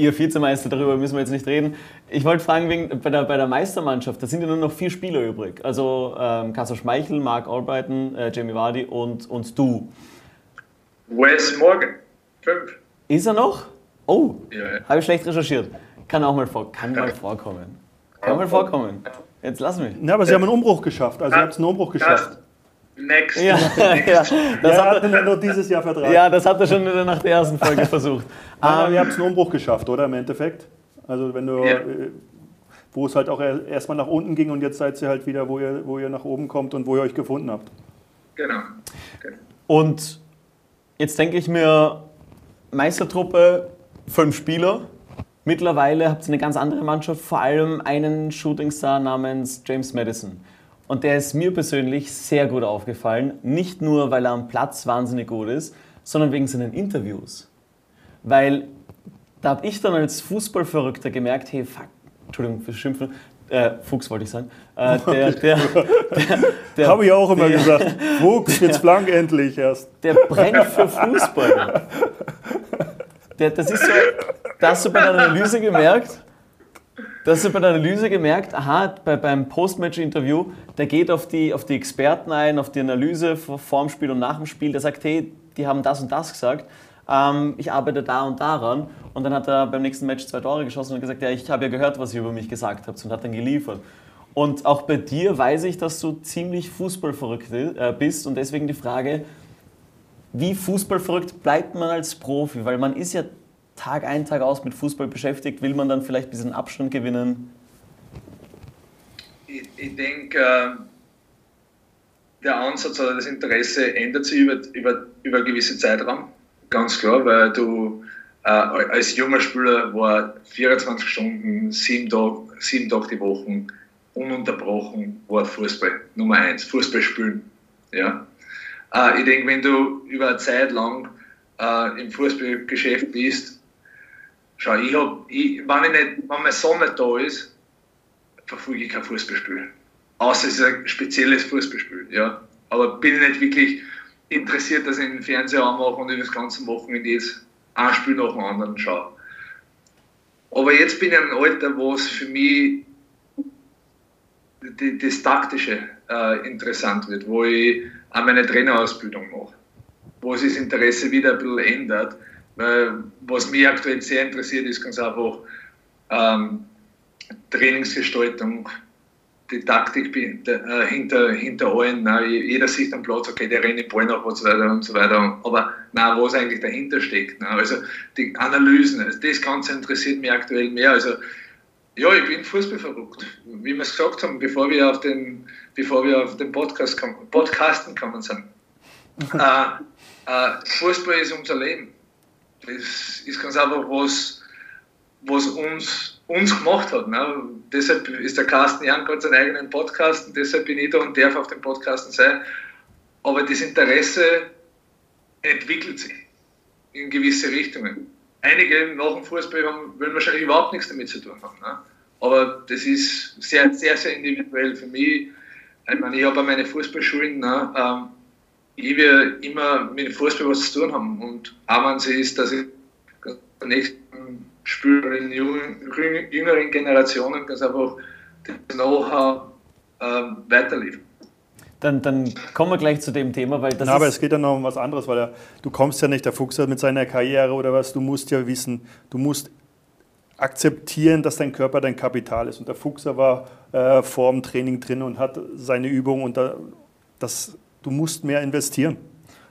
ihr Vizemeister, darüber müssen wir jetzt nicht reden. Ich wollte fragen, wegen, bei, der, bei der Meistermannschaft, da sind ja nur noch vier Spieler übrig. Also ähm, Kassel Schmeichel, Mark Albrighton, äh, Jamie Vardy und, und du. Wes Morgan, fünf. Ist er noch? Oh, ja, habe ich schlecht recherchiert. Kann auch mal, vor, kann mal vorkommen. Kann mal vorkommen. Jetzt lass mich. Ja, aber Sie haben einen Umbruch geschafft. Also, ihr habt einen Umbruch geschafft. Next. Ja, ja. Das ja, hat er nur dieses Jahr Vertrag. Ja, das hat er schon nach der ersten Folge versucht. Aber um, ihr habt einen Umbruch geschafft, oder? Im Endeffekt. Also, wenn du. Ja. Äh, wo es halt auch erstmal nach unten ging und jetzt seid ihr halt wieder, wo ihr, wo ihr nach oben kommt und wo ihr euch gefunden habt. Genau. Okay. Und jetzt denke ich mir, Meistertruppe, fünf Spieler. Mittlerweile habt ihr eine ganz andere Mannschaft, vor allem einen Shootingstar namens James Madison. Und der ist mir persönlich sehr gut aufgefallen. Nicht nur, weil er am Platz wahnsinnig gut ist, sondern wegen seinen Interviews. Weil da habe ich dann als Fußballverrückter gemerkt, hey, fuck, Entschuldigung für Schimpfen, äh, Fuchs wollte ich sagen. Äh, der, der, der, Habe ich auch immer gesagt. Fuchs, jetzt blank endlich erst. Der brennt für Fußball. Der, das ist so, da hast du bei der Analyse gemerkt, da hast du bei der Analyse gemerkt, aha, bei, beim Postmatch-Interview, der geht auf die, auf die Experten ein, auf die Analyse vor dem Spiel und nach dem Spiel, der sagt, hey, die haben das und das gesagt, ähm, ich arbeite da und daran. Und dann hat er beim nächsten Match zwei Tore geschossen und gesagt, ja, ich habe ja gehört, was ihr über mich gesagt habt und hat dann geliefert. Und auch bei dir weiß ich, dass du ziemlich fußballverrückt äh, bist und deswegen die Frage, wie fußballverrückt bleibt man als Profi? Weil man ist ja Tag ein, Tag aus mit Fußball beschäftigt. Will man dann vielleicht ein bisschen Abstand gewinnen? Ich, ich denke, äh, der Ansatz oder das Interesse ändert sich über, über, über einen gewissen Zeitraum. Ganz klar, weil du äh, als junger Spieler war 24 Stunden, sieben Tage, sieben Tage die Woche ununterbrochen war Fußball. Nummer eins, Fußball spielen. Ja. Äh, ich denke, wenn du über eine Zeit lang äh, im Fußballgeschäft bist, schau, ich hab, ich, wenn, ich nicht, wenn mein Sohn nicht da ist, verfolge ich kein Fußballspiel. Außer es ist ein spezielles Fußballspiel. Ja. Aber bin ich nicht wirklich interessiert, dass ich den Fernseher anmache und über das ganze Wochenende jetzt ein Spiel nach dem anderen schaue. Aber jetzt bin ich in einem Alter, wo es für mich das Taktische äh, interessant wird, wo ich auch meine Trainerausbildung mache, wo sich das Interesse wieder ein bisschen ändert. Weil was mich aktuell sehr interessiert, ist ganz einfach ähm, Trainingsgestaltung, die Taktik äh, hinter, hinter allen. Nein, jeder sieht am Platz, okay, der rennt den Ball nach und so weiter und so weiter. Aber nein, was eigentlich dahinter steckt. Nein, also die Analysen, das Ganze interessiert mich aktuell mehr. Also ja, ich bin Fußball verrückt. Wie wir es gesagt haben, bevor wir auf den, bevor wir auf den Podcast kommen, Podcasten kommen sind. äh, äh, Fußball ist unser Leben. Das ist ganz einfach was, was uns, uns gemacht hat. Ne? Deshalb ist der Carsten Jank hat seinen eigenen Podcast und deshalb bin ich da und darf auf dem Podcasten sein. Aber das Interesse entwickelt sich in gewisse Richtungen. Einige nach dem Fußball haben, wollen wahrscheinlich überhaupt nichts damit zu tun haben. Ne? Aber das ist sehr, sehr, sehr individuell für mich. Ich meine, ich habe meine Fußballschulen, ne, ähm, ich will immer mit dem Fußball was zu tun haben. Und auch wenn es ist, dass ich der nächsten Spieler in jüngeren Generationen ganz einfach das Know-how ähm, weiterliefern. Dann, dann, kommen wir gleich zu dem Thema, weil das Na, aber es geht ja noch um was anderes, weil er, du kommst ja nicht, der Fuchs mit seiner Karriere oder was, du musst ja wissen, du musst akzeptieren, dass dein Körper dein Kapital ist. Und der Fuchser war äh, vor dem Training drin und hat seine Übung und da, das, du musst mehr investieren.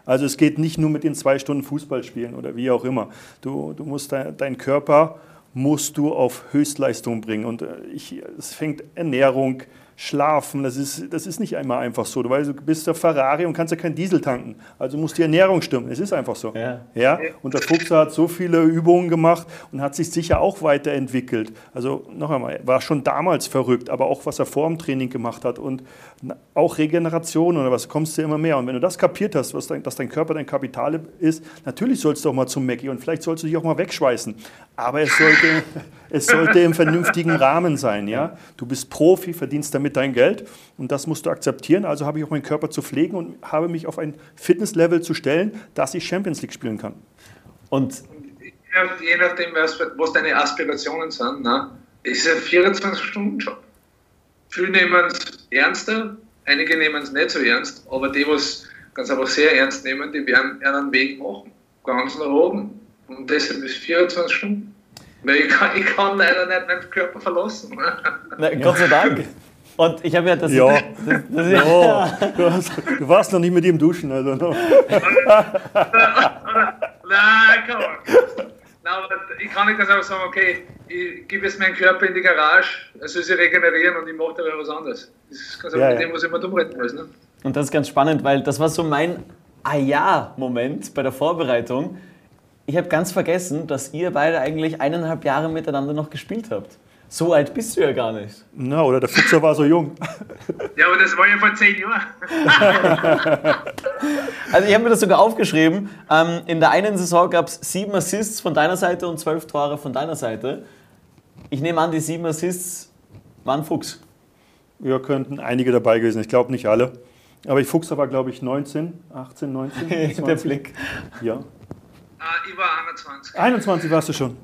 Also es geht nicht nur mit den zwei Stunden Fußball spielen oder wie auch immer. Du, du musst dein, dein Körper musst du auf Höchstleistung bringen. Und äh, ich, es fängt Ernährung, Schlafen, das ist, das ist nicht einmal einfach so. Du, weißt, du bist der Ferrari und kannst ja kein Diesel tanken. Also muss die Ernährung stimmen. Es ist einfach so. Ja. ja. Und der Fuchs hat so viele Übungen gemacht und hat sich sicher auch weiterentwickelt. Also noch einmal, war schon damals verrückt, aber auch was er vor dem Training gemacht hat und auch Regeneration oder was, kommst du immer mehr. Und wenn du das kapiert hast, was dein, dass dein Körper dein Kapital ist, natürlich sollst du auch mal zum Mackie und vielleicht sollst du dich auch mal wegschweißen. Aber es sollte, es sollte im vernünftigen Rahmen sein. Ja? Du bist Profi, verdienst damit dein Geld und das musst du akzeptieren. Also habe ich auch meinen Körper zu pflegen und habe mich auf ein Fitnesslevel zu stellen, dass ich Champions League spielen kann. Und je nachdem, was, was deine Aspirationen sind, ne, ist ein 24-Stunden-Job. Viele nehmen es ernster, einige nehmen es nicht so ernst, aber die, was ganz einfach sehr ernst nehmen, die werden einen Weg machen. Ganz nach oben. Und deshalb ist 24 Stunden. Weil ich kann, ich kann leider nicht meinen Körper verlassen. Na, Gott sei Dank. Und ich habe ja das. Ja. Das, das, das, ja. Du, hast, du, warst noch nicht mit ihm duschen. Also no. Nein, komm. Nein, aber ich kann nicht ganz einfach sagen, okay, ich gebe jetzt meinen Körper in die Garage, er soll sich regenerieren und ich mache dabei was anderes. Das ist ganz ja, mit ja. dem, was ich mir umreden muss. Ne? Und das ist ganz spannend, weil das war so mein Ah ja-Moment bei der Vorbereitung ich habe ganz vergessen, dass ihr beide eigentlich eineinhalb Jahre miteinander noch gespielt habt. So alt bist du ja gar nicht. Na, oder der Fuchser war so jung. Ja, aber das war ja vor zehn Jahren. Also ich habe mir das sogar aufgeschrieben. Ähm, in der einen Saison gab es sieben Assists von deiner Seite und zwölf Tore von deiner Seite. Ich nehme an, die sieben Assists waren Fuchs. Ja, könnten einige dabei gewesen. Ich glaube nicht alle. Aber ich Fuchser war, glaube ich, 19, 18, 19. Der 20. Blick. Ja. Ah, ich war 21. 21 warst du schon.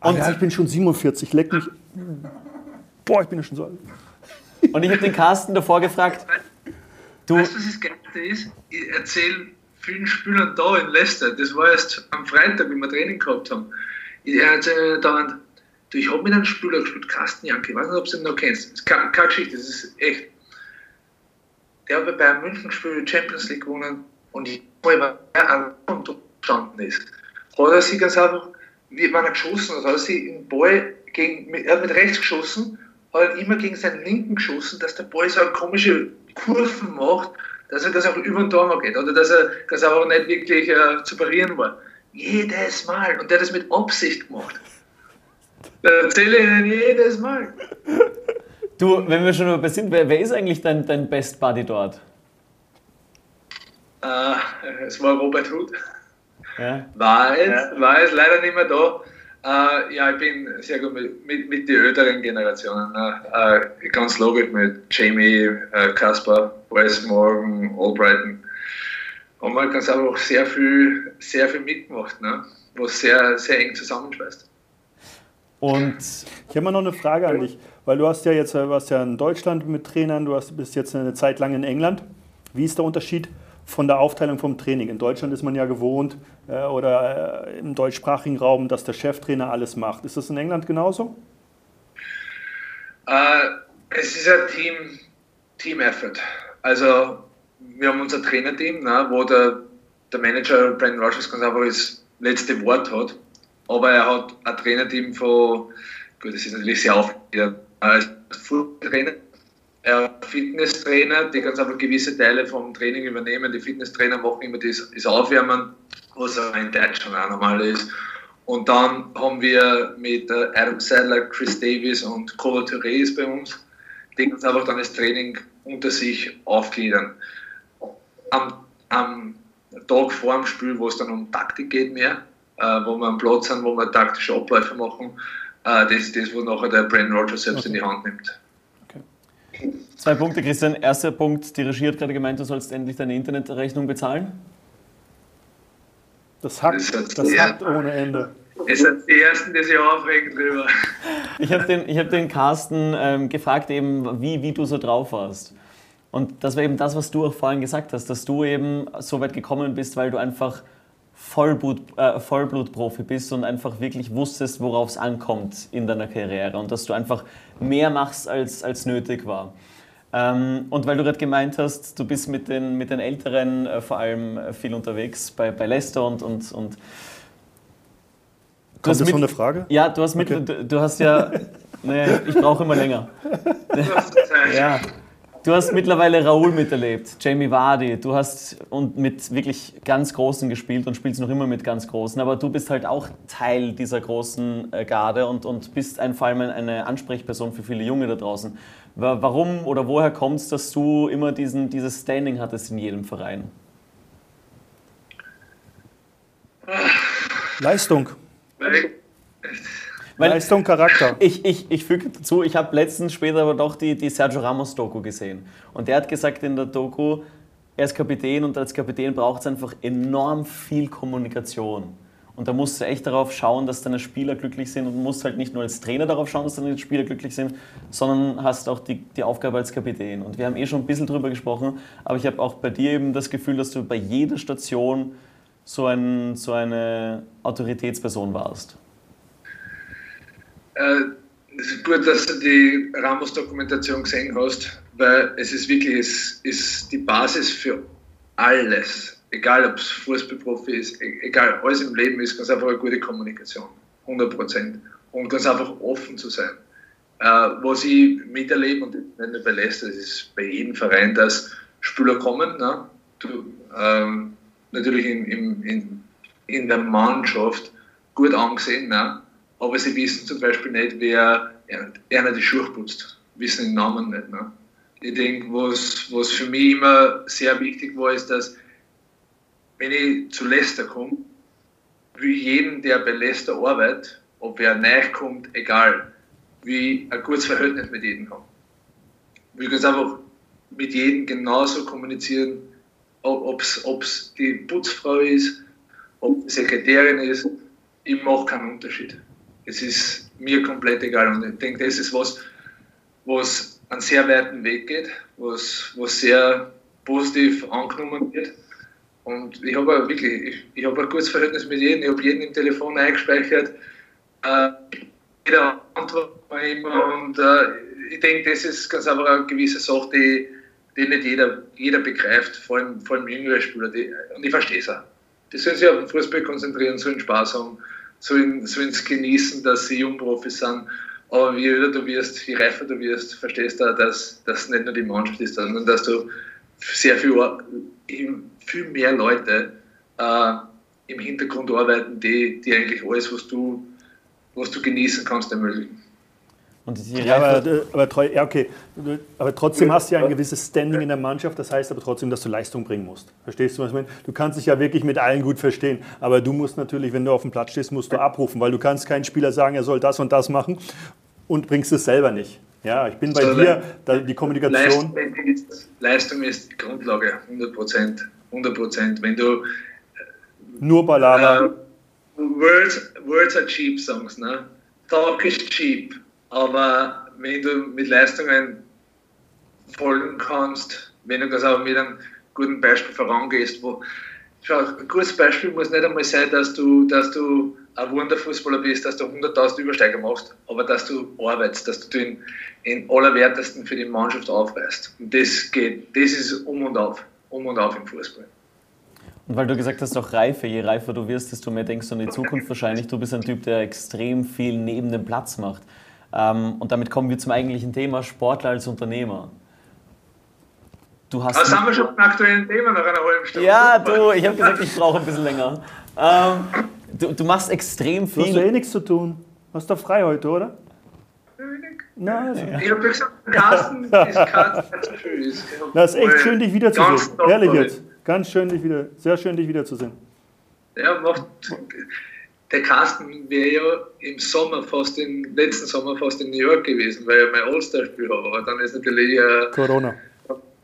Und- ja, ich bin schon 47. Leck mich. Boah, ich bin ja schon so alt. Und ich habe den Carsten davor gefragt, du, Weißt du, was das Geilste ist? Ich erzähle vielen Spielern da in Leicester, das war erst am Freitag, wie wir Training gehabt haben. Ich erzähle dauernd, du, ich habe mit einem Spieler gespielt, Carsten Janke, ich weiß nicht, ob du ihn noch kennst. Das ist keine, keine Geschichte, das ist echt. Der hat bei Bayern München gespielt, Champions League gewonnen und ich war an und gestanden ist. Hat er sich ganz einfach, wie wenn er geschossen hat, hat er sich den Ball gegen, mit, er hat mit rechts geschossen, hat er immer gegen seinen linken geschossen, dass der Ball so komische Kurven macht, dass er das auch über den Torwart geht oder dass er das einfach nicht wirklich äh, zu parieren war. Jedes Mal. Und der hat das mit Absicht gemacht. Da erzähle ich Ihnen jedes Mal. du, wenn wir schon dabei sind, wer, wer ist eigentlich dein, dein Best Buddy dort? Äh, es war Robert Hood. Ja? War es, war es leider nicht mehr da. Äh, ja, ich bin sehr gut mit, mit, mit den älteren Generationen. Ne? Äh, ganz logisch mit Jamie, äh, Kaspar, Wes Morgan, Albrighton. Haben wir ganz einfach sehr viel, sehr viel mitgemacht, ne? was sehr, sehr eng zusammenschweißt. Und Ich habe mal noch eine Frage an dich, weil du hast ja jetzt, äh, warst ja in Deutschland mit Trainern, du hast, bist jetzt eine Zeit lang in England. Wie ist der Unterschied von der Aufteilung vom Training? In Deutschland ist man ja gewohnt äh, oder äh, im deutschsprachigen Raum, dass der Cheftrainer alles macht. Ist das in England genauso? Äh, es ist ein Team, Team-Effort. Also, wir haben unser Trainerteam, ne, wo der, der Manager Brandon Rogers ganz einfach das letzte Wort hat. Aber er hat ein Trainerteam von, gut, das ist natürlich sehr aufgegliedert, als Fußballtrainer, hat Fitnesstrainer, die ganz einfach gewisse Teile vom Training übernehmen. Die Fitnesstrainer machen immer das, das Aufwärmen, was auch in Deutschland auch normal ist. Und dann haben wir mit äh, Adam Sadler, Chris Davis und Colo Touré ist bei uns, die uns einfach dann das Training unter sich aufgliedern. Am, am Tag vor dem Spiel, wo es dann um Taktik geht mehr, äh, wo wir am Platz sind, wo wir taktische Abläufe machen, äh, das ist das, wo nachher der Brandon Rogers selbst in die Hand nimmt. Zwei Punkte, Christian. Erster Punkt, die Regie hat gerade gemeint, du sollst endlich deine Internetrechnung bezahlen. Das hackt, Das das ja. hackt ohne Ende. Es sind die Ersten, die sich aufregen drüber. Ich habe den, ich hab den Carsten ähm, gefragt, eben, wie, wie du so drauf warst. Und das war eben das, was du auch vorhin gesagt hast, dass du eben so weit gekommen bist, weil du einfach Vollblut, äh, Vollblutprofi bist und einfach wirklich wusstest, worauf es ankommt in deiner Karriere und dass du einfach mehr machst, als, als nötig war. Ähm, und weil du gerade gemeint hast, du bist mit den, mit den Älteren äh, vor allem äh, viel unterwegs bei, bei Leicester und, und, und Du Kommt hast das mit- von der Frage? ja, du hast, mit, Okay. du, du hast ja, nee, ich brauche immer länger. Ja. Du hast mittlerweile Raoul miterlebt, Jamie Vardy, du hast und mit wirklich ganz Großen gespielt und spielst noch immer mit ganz Großen, aber du bist halt auch Teil dieser großen äh, Garde und, und bist ein, vor allem eine Ansprechperson für viele Junge da draußen. Wa- Warum oder woher kommt es, dass du immer diesen, dieses Standing hattest in jedem Verein? Leistung. Weil, Weil- Leistung, Charakter. Ich, ich, ich füge dazu, ich habe letztens später aber doch die, die Sergio Ramos-Doku gesehen. Und der hat gesagt in der Doku, er ist Kapitän und als Kapitän braucht es einfach enorm viel Kommunikation. Und da musst du echt darauf schauen, dass deine Spieler glücklich sind und musst halt nicht nur als Trainer darauf schauen, dass deine Spieler glücklich sind, sondern hast auch die, die Aufgabe als Kapitän. Und wir haben eh schon ein bisschen drüber gesprochen, aber ich habe auch bei dir eben das Gefühl, dass du bei jeder Station so, ein, so eine Autoritätsperson warst. Äh, es ist gut, dass du die Ramos-Dokumentation gesehen hast, weil es ist wirklich es ist die Basis für alles. Egal, ob es Fußballprofi ist, e- egal, alles im Leben ist ganz einfach eine gute Kommunikation. 100 Prozent. Und ganz einfach offen zu sein. Äh, was ich miterlebe, und nicht nur bei Leicester, das ist bei jedem Verein, dass Spieler kommen. Ne? Du, ähm, natürlich in, in, in in der Mannschaft gut angesehen, ne? Aber sie wissen zum Beispiel nicht, wer einer die Schuhe putzt, wissen den Namen nicht. Ne? Ich denke, was, was für mich immer sehr wichtig war, ist, dass wenn ich zu Leicester komme, will jeden, der bei Leicester arbeitet, ob er neu kommt, egal, wie ein gutes Verhältnis mit jedem haben. Will ganz einfach mit jedem genauso kommunizieren, ob es die Putzfrau ist, ob die Sekretärin ist, ich mache keinen Unterschied. Es ist mir komplett egal. Und ich denke, das ist was, was einen sehr weiten Weg geht, was, was sehr positiv angenommen wird. Und ich habe wirklich, ich, ich habe ein gutes Verhältnis mit jedem, ich habe jeden im Telefon eingespeichert, äh, jeder antwortet mir immer und äh, ich denke, das ist ganz einfach eine gewisse Sache, die, die nicht jeder, jeder begreift, vor allem, vor allem jüngere Spieler, die, und ich verstehe es auch. Die sollen sich auf den Fußball konzentrieren, sollen Spaß haben, sollen, sollen es genießen, dass sie Jungprofis sind. Aber je älter du wirst, je reifer du wirst, verstehst du, dass das nicht nur die Mannschaft ist, sondern dass du sehr viel viel mehr Leute äh, im Hintergrund arbeiten, die, die eigentlich alles, was du, was du genießen kannst, ermöglichen. Ja, aber, aber, ja, okay. aber trotzdem hast du ja ein gewisses Standing in der Mannschaft, das heißt aber trotzdem, dass du Leistung bringen musst. Verstehst du, was ich meine? Du kannst dich ja wirklich mit allen gut verstehen, aber du musst natürlich, wenn du auf dem Platz stehst, musst du abrufen, weil du kannst keinen Spieler sagen, er soll das und das machen und bringst es selber nicht. Ja, ich bin bei so, dir, die Kommunikation. Leistung ist, Leistung ist die Grundlage, 100 Prozent. 100 Prozent. Wenn du. Nur Ballada. Äh, words, words are cheap Songs, ne? Talk is cheap. Aber wenn du mit Leistungen folgen kannst, wenn du das auch mit einem guten Beispiel vorangehst, wo. Schau, ein gutes Beispiel muss nicht einmal sein, dass du, dass du ein Wunderfußballer bist, dass du 100.000 Übersteiger machst, aber dass du arbeitest, dass du den in allerwertesten für die Mannschaft aufreißt. Und das geht, das ist um und auf um und auf im Fußball. Und weil du gesagt hast, auch Reife, je reifer du wirst, desto mehr denkst du an die Zukunft wahrscheinlich. Du bist ein Typ, der extrem viel neben dem Platz macht. Ähm, und damit kommen wir zum eigentlichen Thema, Sportler als Unternehmer. Du hast das haben wir schon beim aktuellen Thema nach einer halben Stunde. Ja, du, ich habe gesagt, ich brauche ein bisschen länger. Ähm, du, du, machst extrem viel. Du hast ja eh nichts zu tun. Hast du frei heute, oder? Nein, also. Ich habe gesagt, Carsten ist Carsten zu schön. Das ist echt schön, dich wiederzusehen. Ehrlich jetzt. Ganz schön, dich wieder, sehr schön, dich wiederzusehen. Ja, macht, der Carsten wäre ja im Sommer fast in, letzten Sommer fast in New York gewesen, weil er mein All-Star-Spiel war. Aber dann ist natürlich. Äh, Corona.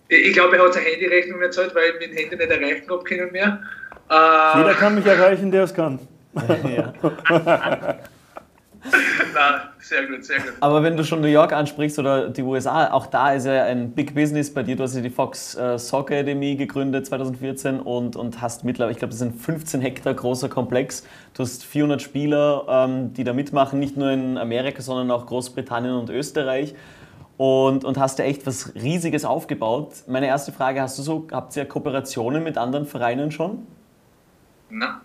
Ich, ich glaube, er hat seine Handyrechnung mehr zahlt, weil ich mein Handy nicht erreichen habe können mehr. Äh, Jeder kann mich erreichen, der es kann. Ja. Na, sehr gut, sehr gut. Aber wenn du schon New York ansprichst oder die USA, auch da ist ja ein Big Business bei dir. Du hast ja die Fox äh, Soccer Academy gegründet 2014 und, und hast mittlerweile, ich glaube, das ist ein 15 Hektar großer Komplex. Du hast 400 Spieler, ähm, die da mitmachen, nicht nur in Amerika, sondern auch Großbritannien und Österreich. Und, und hast ja echt was Riesiges aufgebaut. Meine erste Frage, hast du so, habt ihr Kooperationen mit anderen Vereinen schon? Nein.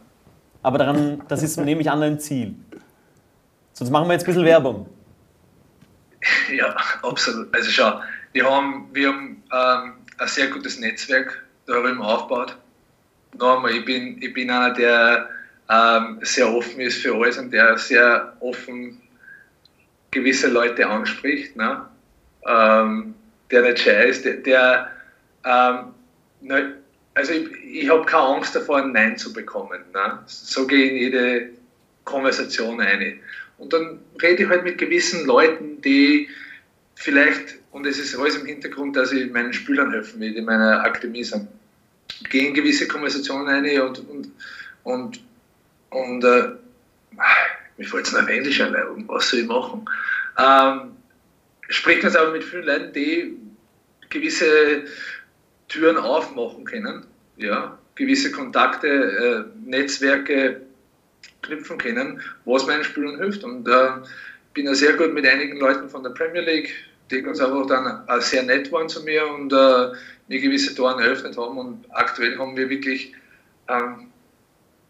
Aber daran, das ist, nehme ich an, ein Ziel. Sonst machen wir jetzt ein bisschen Werbung. Ja, absolut. Also schau, wir haben, wir haben ähm, ein sehr gutes Netzwerk darüber aufgebaut. Nochmal, ich bin, ich bin einer, der ähm, sehr offen ist für alles und der sehr offen gewisse Leute anspricht, ne? ähm, der nicht schei ist, der, der ähm, ne, also ich, ich habe keine Angst davor, ein Nein zu bekommen. Ne? So gehe ich in jede Konversation ein. Und dann rede ich halt mit gewissen Leuten, die vielleicht, und es ist alles im Hintergrund, dass ich meinen Spülern helfen will, in meiner Akademie sind, gehen gewisse Konversationen ein und, und, und, und äh, mir fällt es noch Englisch ein, was soll ich machen? Ähm, sprechen jetzt aber mit vielen Leuten, die gewisse Türen aufmachen können, ja, gewisse Kontakte, äh, Netzwerke knüpfen können, was meinen Spielern hilft. Und äh, bin ja sehr gut mit einigen Leuten von der Premier League, die uns einfach dann auch sehr nett waren zu mir und äh, mir gewisse Toren eröffnet haben. Und aktuell haben wir wirklich, ähm,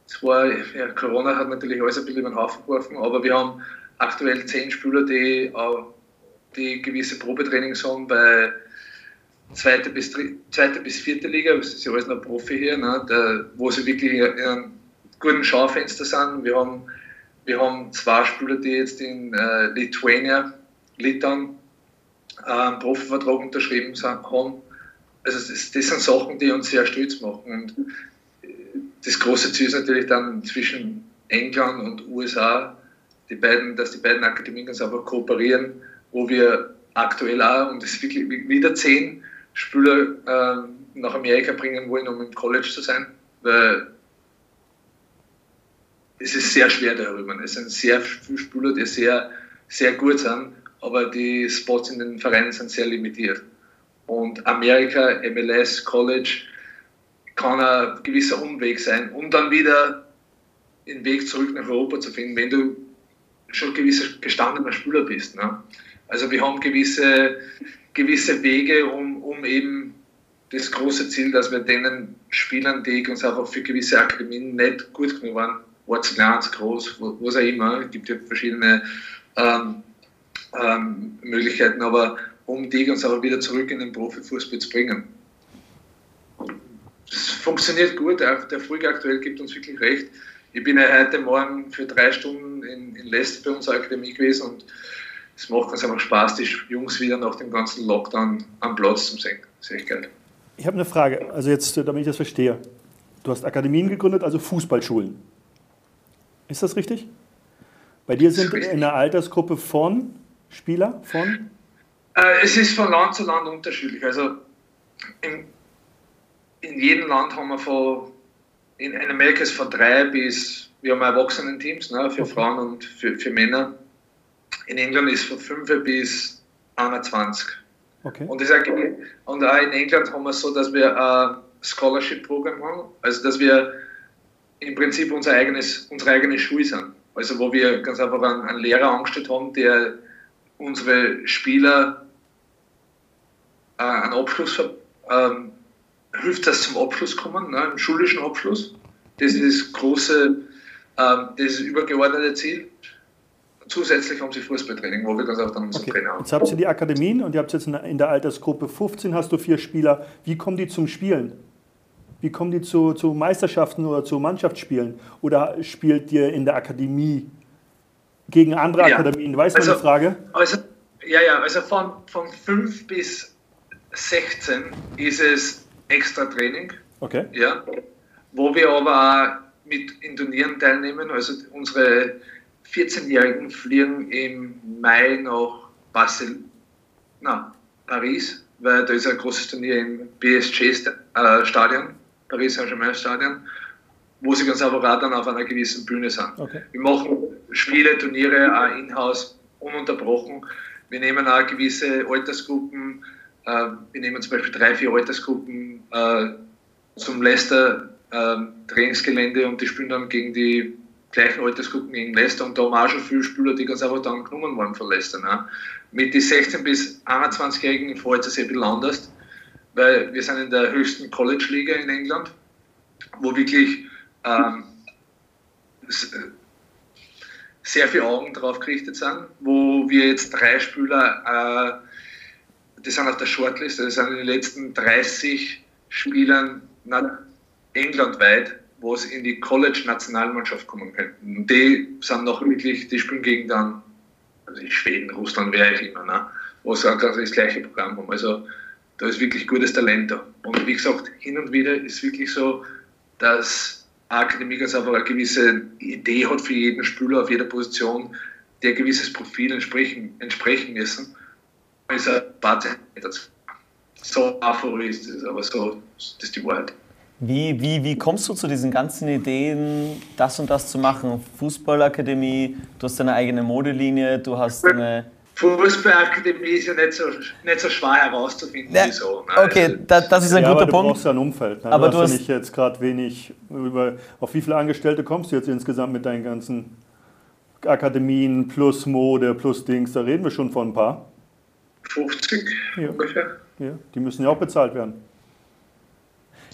zwar, ja, Corona hat natürlich alles ein bisschen über den Haufen geworfen, aber wir haben aktuell zehn Spieler, die, die gewisse Probetrainings haben bei zweite bis, zweite bis vierte Liga, das ist ja alles noch Profi hier, ne, der, wo sie wirklich einem guten Schaufenster sind. Wir haben, wir haben zwei Spieler, die jetzt in äh, Lithuania, Litauen, äh, einen Profivertrag unterschrieben haben. Also das, das, sind Sachen, die uns sehr stolz machen. Und das große Ziel ist natürlich dann zwischen England und USA, die beiden, dass die beiden Akademien ganz einfach kooperieren, wo wir aktuell auch, und es wirklich wieder zehn Spieler äh, nach Amerika bringen wollen, um im College zu sein, weil es ist sehr schwer darüber. Es sind sehr viele Spieler, die sehr, sehr gut sind, aber die Spots in den Vereinen sind sehr limitiert. Und Amerika, MLS, College kann ein gewisser Umweg sein, um dann wieder den Weg zurück nach Europa zu finden, wenn du schon gewisser gestandener Spieler bist. Ne? Also wir haben gewisse, gewisse Wege, um, um eben das große Ziel, dass wir denen Spielern, die uns einfach für gewisse Akademien nicht gut genug waren, Orts klein, groß, was auch immer, es gibt ja verschiedene ähm, ähm, Möglichkeiten, aber um die uns aber wieder zurück in den Profifußball zu bringen. Das funktioniert gut, der Erfolg aktuell gibt uns wirklich recht. Ich bin ja heute Morgen für drei Stunden in, in Leicester bei unserer Akademie gewesen und es macht uns einfach Spaß, die Jungs wieder nach dem ganzen Lockdown am Platz zu sehen. Sehr geil. Ich habe eine Frage, also jetzt, damit ich das verstehe. Du hast Akademien gegründet, also Fußballschulen. Ist das richtig? Bei dir sind in der Altersgruppe von Spieler, von? Äh, es ist von Land zu Land unterschiedlich. Also in, in jedem Land haben wir von, in, in Amerika ist von drei bis, wir haben Erwachsenen-Teams ne, für okay. Frauen und für, für Männer. In England ist von 5 bis 21. Okay. Und, das und auch in England haben wir es so, dass wir ein Scholarship-Programm haben, also dass wir im Prinzip unser eigenes, unsere eigene Schule sind. Also wo wir ganz einfach einen, Lehrer angestellt haben, der unsere Spieler äh, einen Abschluss ähm, hilft, dass zum Abschluss kommen, ne, im schulischen Abschluss. Das ist das große, ähm, das übergeordnete Ziel. Zusätzlich haben sie Fußballtraining, wo wir ganz auch dann unseren okay. Trainer haben. Jetzt habt ihr die Akademien und ihr habt jetzt in der Altersgruppe 15 hast du vier Spieler. Wie kommen die zum Spielen? Wie kommen die zu, zu Meisterschaften oder zu Mannschaftsspielen? Oder spielt ihr in der Akademie gegen andere ja. Akademien? Weißt du also, meine Frage? Also, ja, ja, also von, von 5 bis 16 ist es extra Training. Okay. Ja, wo wir aber auch mit in Turnieren teilnehmen. Also unsere 14-Jährigen fliegen im Mai nach Basel, na, Paris, weil da ist ein großes Turnier im PSG-Stadion, Paris Saint-Germain-Stadion, wo sie ganz einfach auch dann auf einer gewissen Bühne sind. Okay. Wir machen Spiele, Turniere auch in-house ununterbrochen. Wir nehmen auch gewisse Altersgruppen, äh, wir nehmen zum Beispiel drei, vier Altersgruppen äh, zum Leicester äh, Trainingsgelände und die spielen dann gegen die gleichen Altersgruppen gegen Leicester und da haben auch schon viele Spieler, die ganz einfach dann genommen worden von Leicester. Ne? Mit den 16- bis 21-Jährigen fällt es ein bisschen anders, weil wir sind in der höchsten College-Liga in England, wo wirklich ähm, sehr viele Augen drauf gerichtet sind, wo wir jetzt drei Spieler, äh, die sind auf der Shortlist, das sind in den letzten 30 Spielern englandweit wo es in die College-Nationalmannschaft kommen könnten. Und die sind noch wirklich, die spielen gegen dann, also Schweden, Russland, wer auch immer, ne? wo auch das gleiche Programm haben. Also da ist wirklich gutes Talent da. Und wie gesagt, hin und wieder ist wirklich so, dass Akademie ganz einfach eine gewisse Idee hat für jeden Spieler auf jeder Position, der gewisses Profil entsprechen, entsprechen müssen. Ist ein So einfach ist es, aber so das ist die Wahrheit. Wie, wie, wie kommst du zu diesen ganzen Ideen, das und das zu machen? Fußballakademie, du hast deine eigene Modelinie, du hast eine. Fußballakademie ist ja nicht so, nicht so schwer herauszufinden, wieso. Ne? Okay, also, das, das ist ein ja, guter aber Punkt. Du brauchst ja ein Umfeld. Ne? Aber du hast ja nicht jetzt gerade wenig. Über, auf wie viele Angestellte kommst du jetzt insgesamt mit deinen ganzen Akademien plus Mode plus Dings? Da reden wir schon von ein paar. 50 ja. ungefähr. Ja, die müssen ja auch bezahlt werden.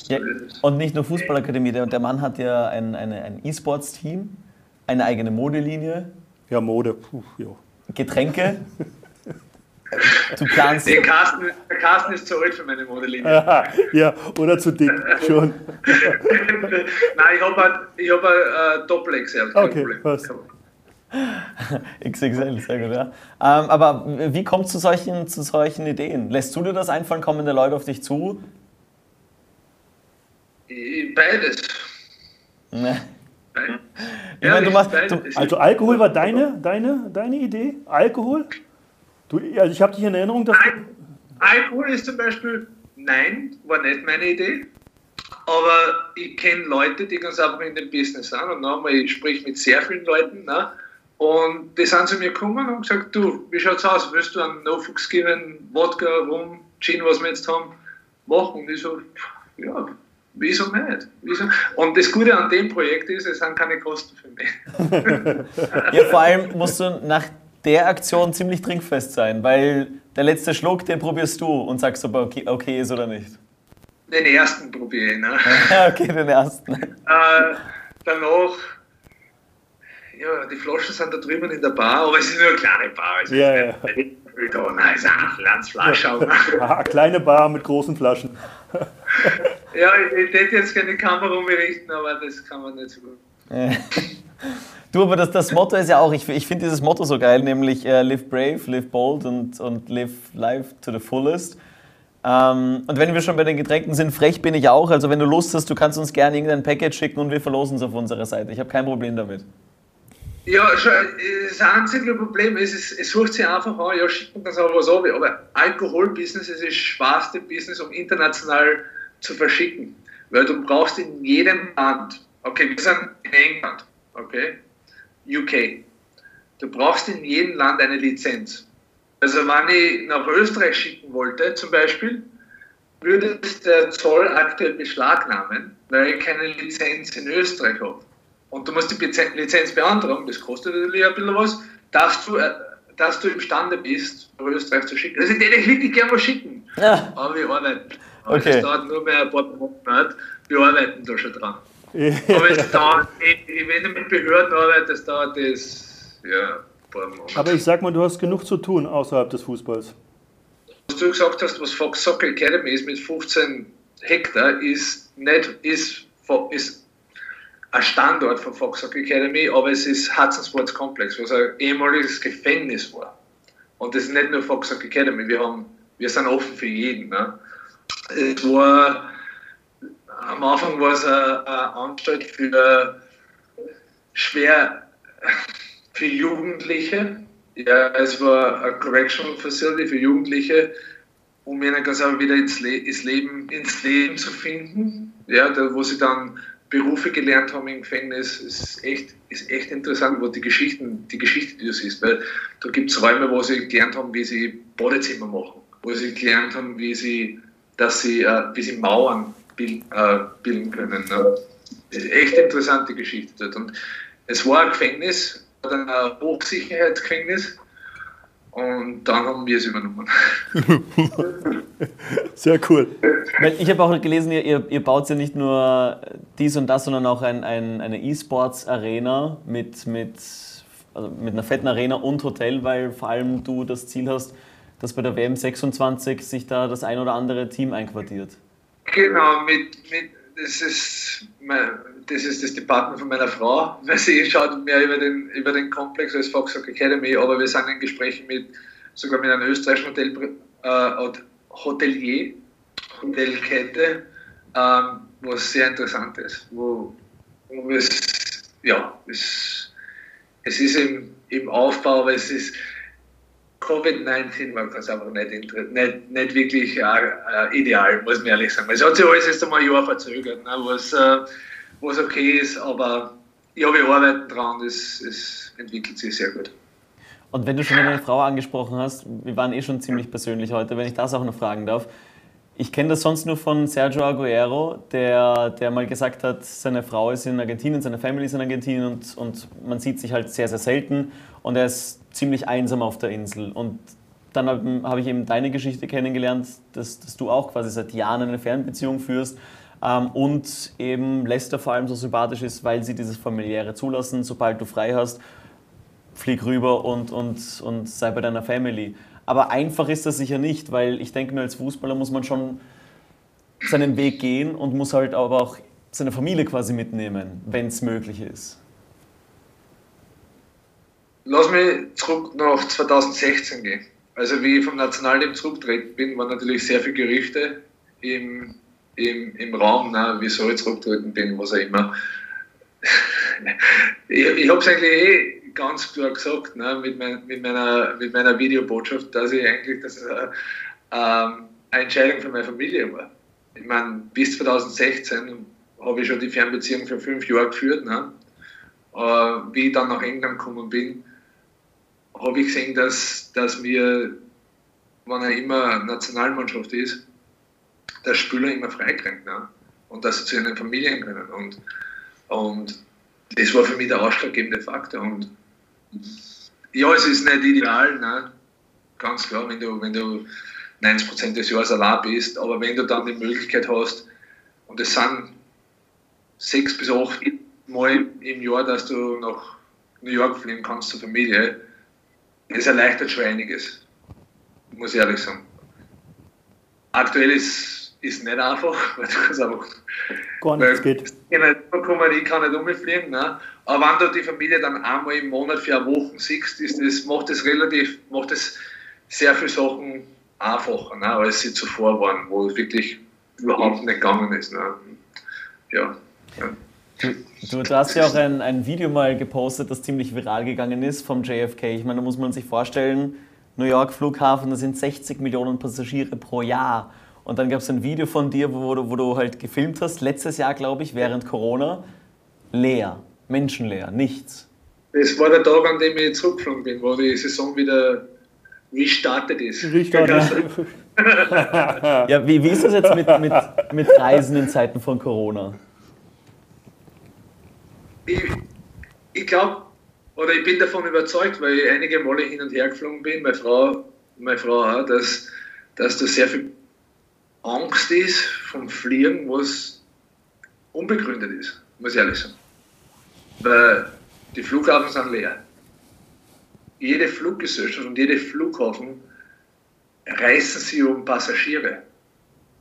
Ja, und nicht nur Fußballakademie, der, der Mann hat ja ein, eine, ein E-Sports-Team, eine eigene Modelinie. Ja, Mode, puh, jo. Getränke. Du planst. Der Carsten, der Carsten ist zu alt für meine Modelinie. Aha, ja, oder zu dick, schon. Nein, ich habe ein, ich hab ein äh, Doppel-XL. Okay, Problem. passt. XXL, sehr gut, ja. Ähm, aber wie kommt es zu solchen, zu solchen Ideen? Lässt du dir das einfallen? Kommen die Leute auf dich zu? Beides. Ne. Beides. Ich meine, du machst- du- Es Also Alkohol war deine, deine, deine Idee? Alkohol? Du, also ich habe dich in Erinnerung, dass du, Nein, Alkohol ist zum Beispiel, nein, war nicht meine Idee. Aber ich kenne Leute, die ganz einfach in dem Business sind. Und nochmal, ich spreche mit sehr vielen Leuten. Ne? Und die sind zu mir gekommen und gesagt, du, wie schaut's aus? Willst du einen No-Fuchs geben, Wodka, Rum, Gin, was wir jetzt haben, machen? Und ich so, ja, wieso nicht? Wieso? Und das Gute an dem Projekt ist, es sind keine Kosten für mich. Ja, vor allem musst du nach der Aktion ziemlich trinkfest sein, weil der letzte Schluck, den probierst du und sagst, ob er okay, okay ist oder nicht. Den ersten probiere ich. Ne? okay, den ersten. Äh, danach, ja, die Flaschen sind da drüben in der Bar, aber es ist nur eine kleine Bar. Also Ja, ja. Da, nein, es ist eine aha, kleine Bar mit großen Flaschen. Ja, ich, ich hätte jetzt keine Kamera umrichten, aber das kann man nicht so gut. Du, aber das, das Motto ist ja auch, ich, ich finde dieses Motto so geil, nämlich äh, live brave, live bold und, und live life to the fullest. Ähm, und wenn wir schon bei den Getränken sind, frech bin ich auch. Also wenn du Lust hast, du kannst uns gerne irgendein Package schicken und wir verlosen es auf unserer Seite. Ich habe kein Problem damit. Ja, das einzige Problem ist, es, es sucht sich einfach an, ja, schickt das aber was ab. Aber Alkoholbusiness ist das schwerste Business, um international zu verschicken. Weil du brauchst in jedem Land, okay, wir sind in England, okay, UK, du brauchst in jedem Land eine Lizenz. Also wenn ich nach Österreich schicken wollte, zum Beispiel, würde der Zoll aktuell beschlagnahmen, weil ich keine Lizenz in Österreich habe. Und du musst die Lizen- Lizenz beantragen, das kostet natürlich ein bisschen was, dass du, äh, dass du imstande bist, nach Österreich zu schicken. Also, ich wirklich gerne was schicken, Ja. aber wir arbeiten. Okay. das dauert nur mehr ein paar Monate. Wir arbeiten da schon dran. Aber es dauert, wenn du mit Behörden arbeitest, dauert das ja, ein paar Monate. Aber ich sag mal, du hast genug zu tun außerhalb des Fußballs. was du gesagt hast, was Fox Soccer Academy ist mit 15 Hektar, ist nicht ist, ist ein Standort von Fox Soccer Academy, aber es ist Hudson Sports Complex, was ein ehemaliges Gefängnis war. Und das ist nicht nur Fox Soccer Academy, wir, haben, wir sind offen für jeden. Ne? Es war, am Anfang war es eine, eine Anstalt für schwer für Jugendliche. Ja, es war eine Correctional Facility für Jugendliche, um ihnen ganz einfach wieder ins, Le ins, Leben, ins Leben zu finden. Ja, da, wo sie dann Berufe gelernt haben im Gefängnis, ist echt, ist echt interessant, wo die Geschichten, die Geschichte, die du siehst, weil da gibt es Räume, wo sie gelernt haben, wie sie Badezimmer machen, wo sie gelernt haben, wie sie, dass sie, äh, wie sie Mauern bil äh, bilden können. Ne? Das ist echt interessante Geschichte dort. Und es war ein Gefängnis, ein Hochsicherheitsgefängnis. Und dann haben wir es übernommen. Sehr cool. Weil ich habe auch gelesen, ihr, ihr, ihr baut ja nicht nur dies und das, sondern auch ein, ein, eine E-Sports-Arena mit, mit, also mit einer fetten Arena und Hotel, weil vor allem du das Ziel hast, dass bei der WM 26 sich da das ein oder andere Team einquartiert. Genau, mit, mit, das, ist mein, das ist das Department von meiner Frau, weil sie schaut mehr über den, über den Komplex als Fox Academy, aber wir sind in Gesprächen mit, sogar mit einem österreichischen Hotel, äh, Hotelier, Hotelkette, ähm, was sehr interessant ist, wo, wo es, ja, es, es ist im, im Aufbau, aber es ist, Covid-19 war ganz einfach nicht, nicht, nicht wirklich äh, äh, ideal, muss man ehrlich sagen. Es hat sich alles erst einmal ein Jahr verzögert, ne, was, äh, was okay ist, aber ja, wir arbeiten dran, es, es entwickelt sich sehr gut. Und wenn du schon deine Frau angesprochen hast, wir waren eh schon ziemlich persönlich heute, wenn ich das auch noch fragen darf. Ich kenne das sonst nur von Sergio Aguero, der, der mal gesagt hat, seine Frau ist in Argentinien, seine Family ist in Argentinien und, und man sieht sich halt sehr, sehr selten und er ist ziemlich einsam auf der Insel. Und dann habe hab ich eben deine Geschichte kennengelernt, dass, dass du auch quasi seit Jahren eine Fernbeziehung führst ähm, und eben Lester vor allem so sympathisch ist, weil sie dieses familiäre zulassen, sobald du frei hast, flieg rüber und, und, und sei bei deiner Family. Aber einfach ist das sicher nicht, weil ich denke mir, als Fußballer muss man schon seinen Weg gehen und muss halt aber auch seine Familie quasi mitnehmen, wenn es möglich ist. Lass mich zurück nach 2016 gehen. Also wie ich vom Nationalteam zurückgetreten bin, waren natürlich sehr viele Gerüchte im, im, im Raum, na, wieso ich zurückgetreten bin, was auch immer. ich ich habe es eigentlich eh ganz klar gesagt ne, mit, mein, mit, meiner, mit meiner Videobotschaft, dass ich eigentlich das äh, eine Entscheidung für meine Familie war. Ich meine, bis 2016 habe ich schon die Fernbeziehung für fünf Jahre geführt. Ne? Äh, wie ich dann nach England gekommen bin, habe ich gesehen, dass, dass wir, wenn er immer Nationalmannschaft ist, der Spieler immer freikriegt ne? und dass sie zu ihren Familien können. Und, und das war für mich der ausschlaggebende Faktor. Und ja, es ist nicht ideal, ne? ganz klar, wenn du, wenn du 90% des Jahres allein bist, aber wenn du dann die Möglichkeit hast, und es sind sechs bis acht Mal im Jahr, dass du nach New York fliegen kannst zur Familie, das erleichtert schon einiges, muss ich ehrlich sagen. Aktuell ist es nicht einfach, weil du kannst einfach Gar nichts geht. Ich kann nicht kommen, ich kann nicht umfliegen. Ne? Aber wenn du die Familie dann einmal im Monat für eine Woche siehst, ist das, macht das relativ, macht das sehr viele Sachen einfacher, ne? als sie zuvor waren, wo es wirklich überhaupt nicht gegangen ist. Ne? Ja. ja. Du, du, hast ja auch ein, ein Video mal gepostet, das ziemlich viral gegangen ist vom JFK. Ich meine, da muss man sich vorstellen, New York Flughafen, da sind 60 Millionen Passagiere pro Jahr. Und dann gab es ein Video von dir, wo, du, wo du halt gefilmt hast, letztes Jahr, glaube ich, während Corona. Leer, menschenleer, nichts. Das war der Tag, an dem ich zurückgeflogen bin, wo die Saison wieder restartet ist. Restartet. ja, wie, wie ist das jetzt mit, mit, mit Reisen in Zeiten von Corona? Ich, ich glaube, oder ich bin davon überzeugt, weil ich einige Male hin und her geflogen bin, meine Frau, meine Frau auch, dass, dass da sehr viel Angst ist vom Fliegen, was unbegründet ist, muss ich ehrlich sagen. Weil die Flughafen sind leer. Jede Fluggesellschaft und jede Flughafen reißen sie um Passagiere.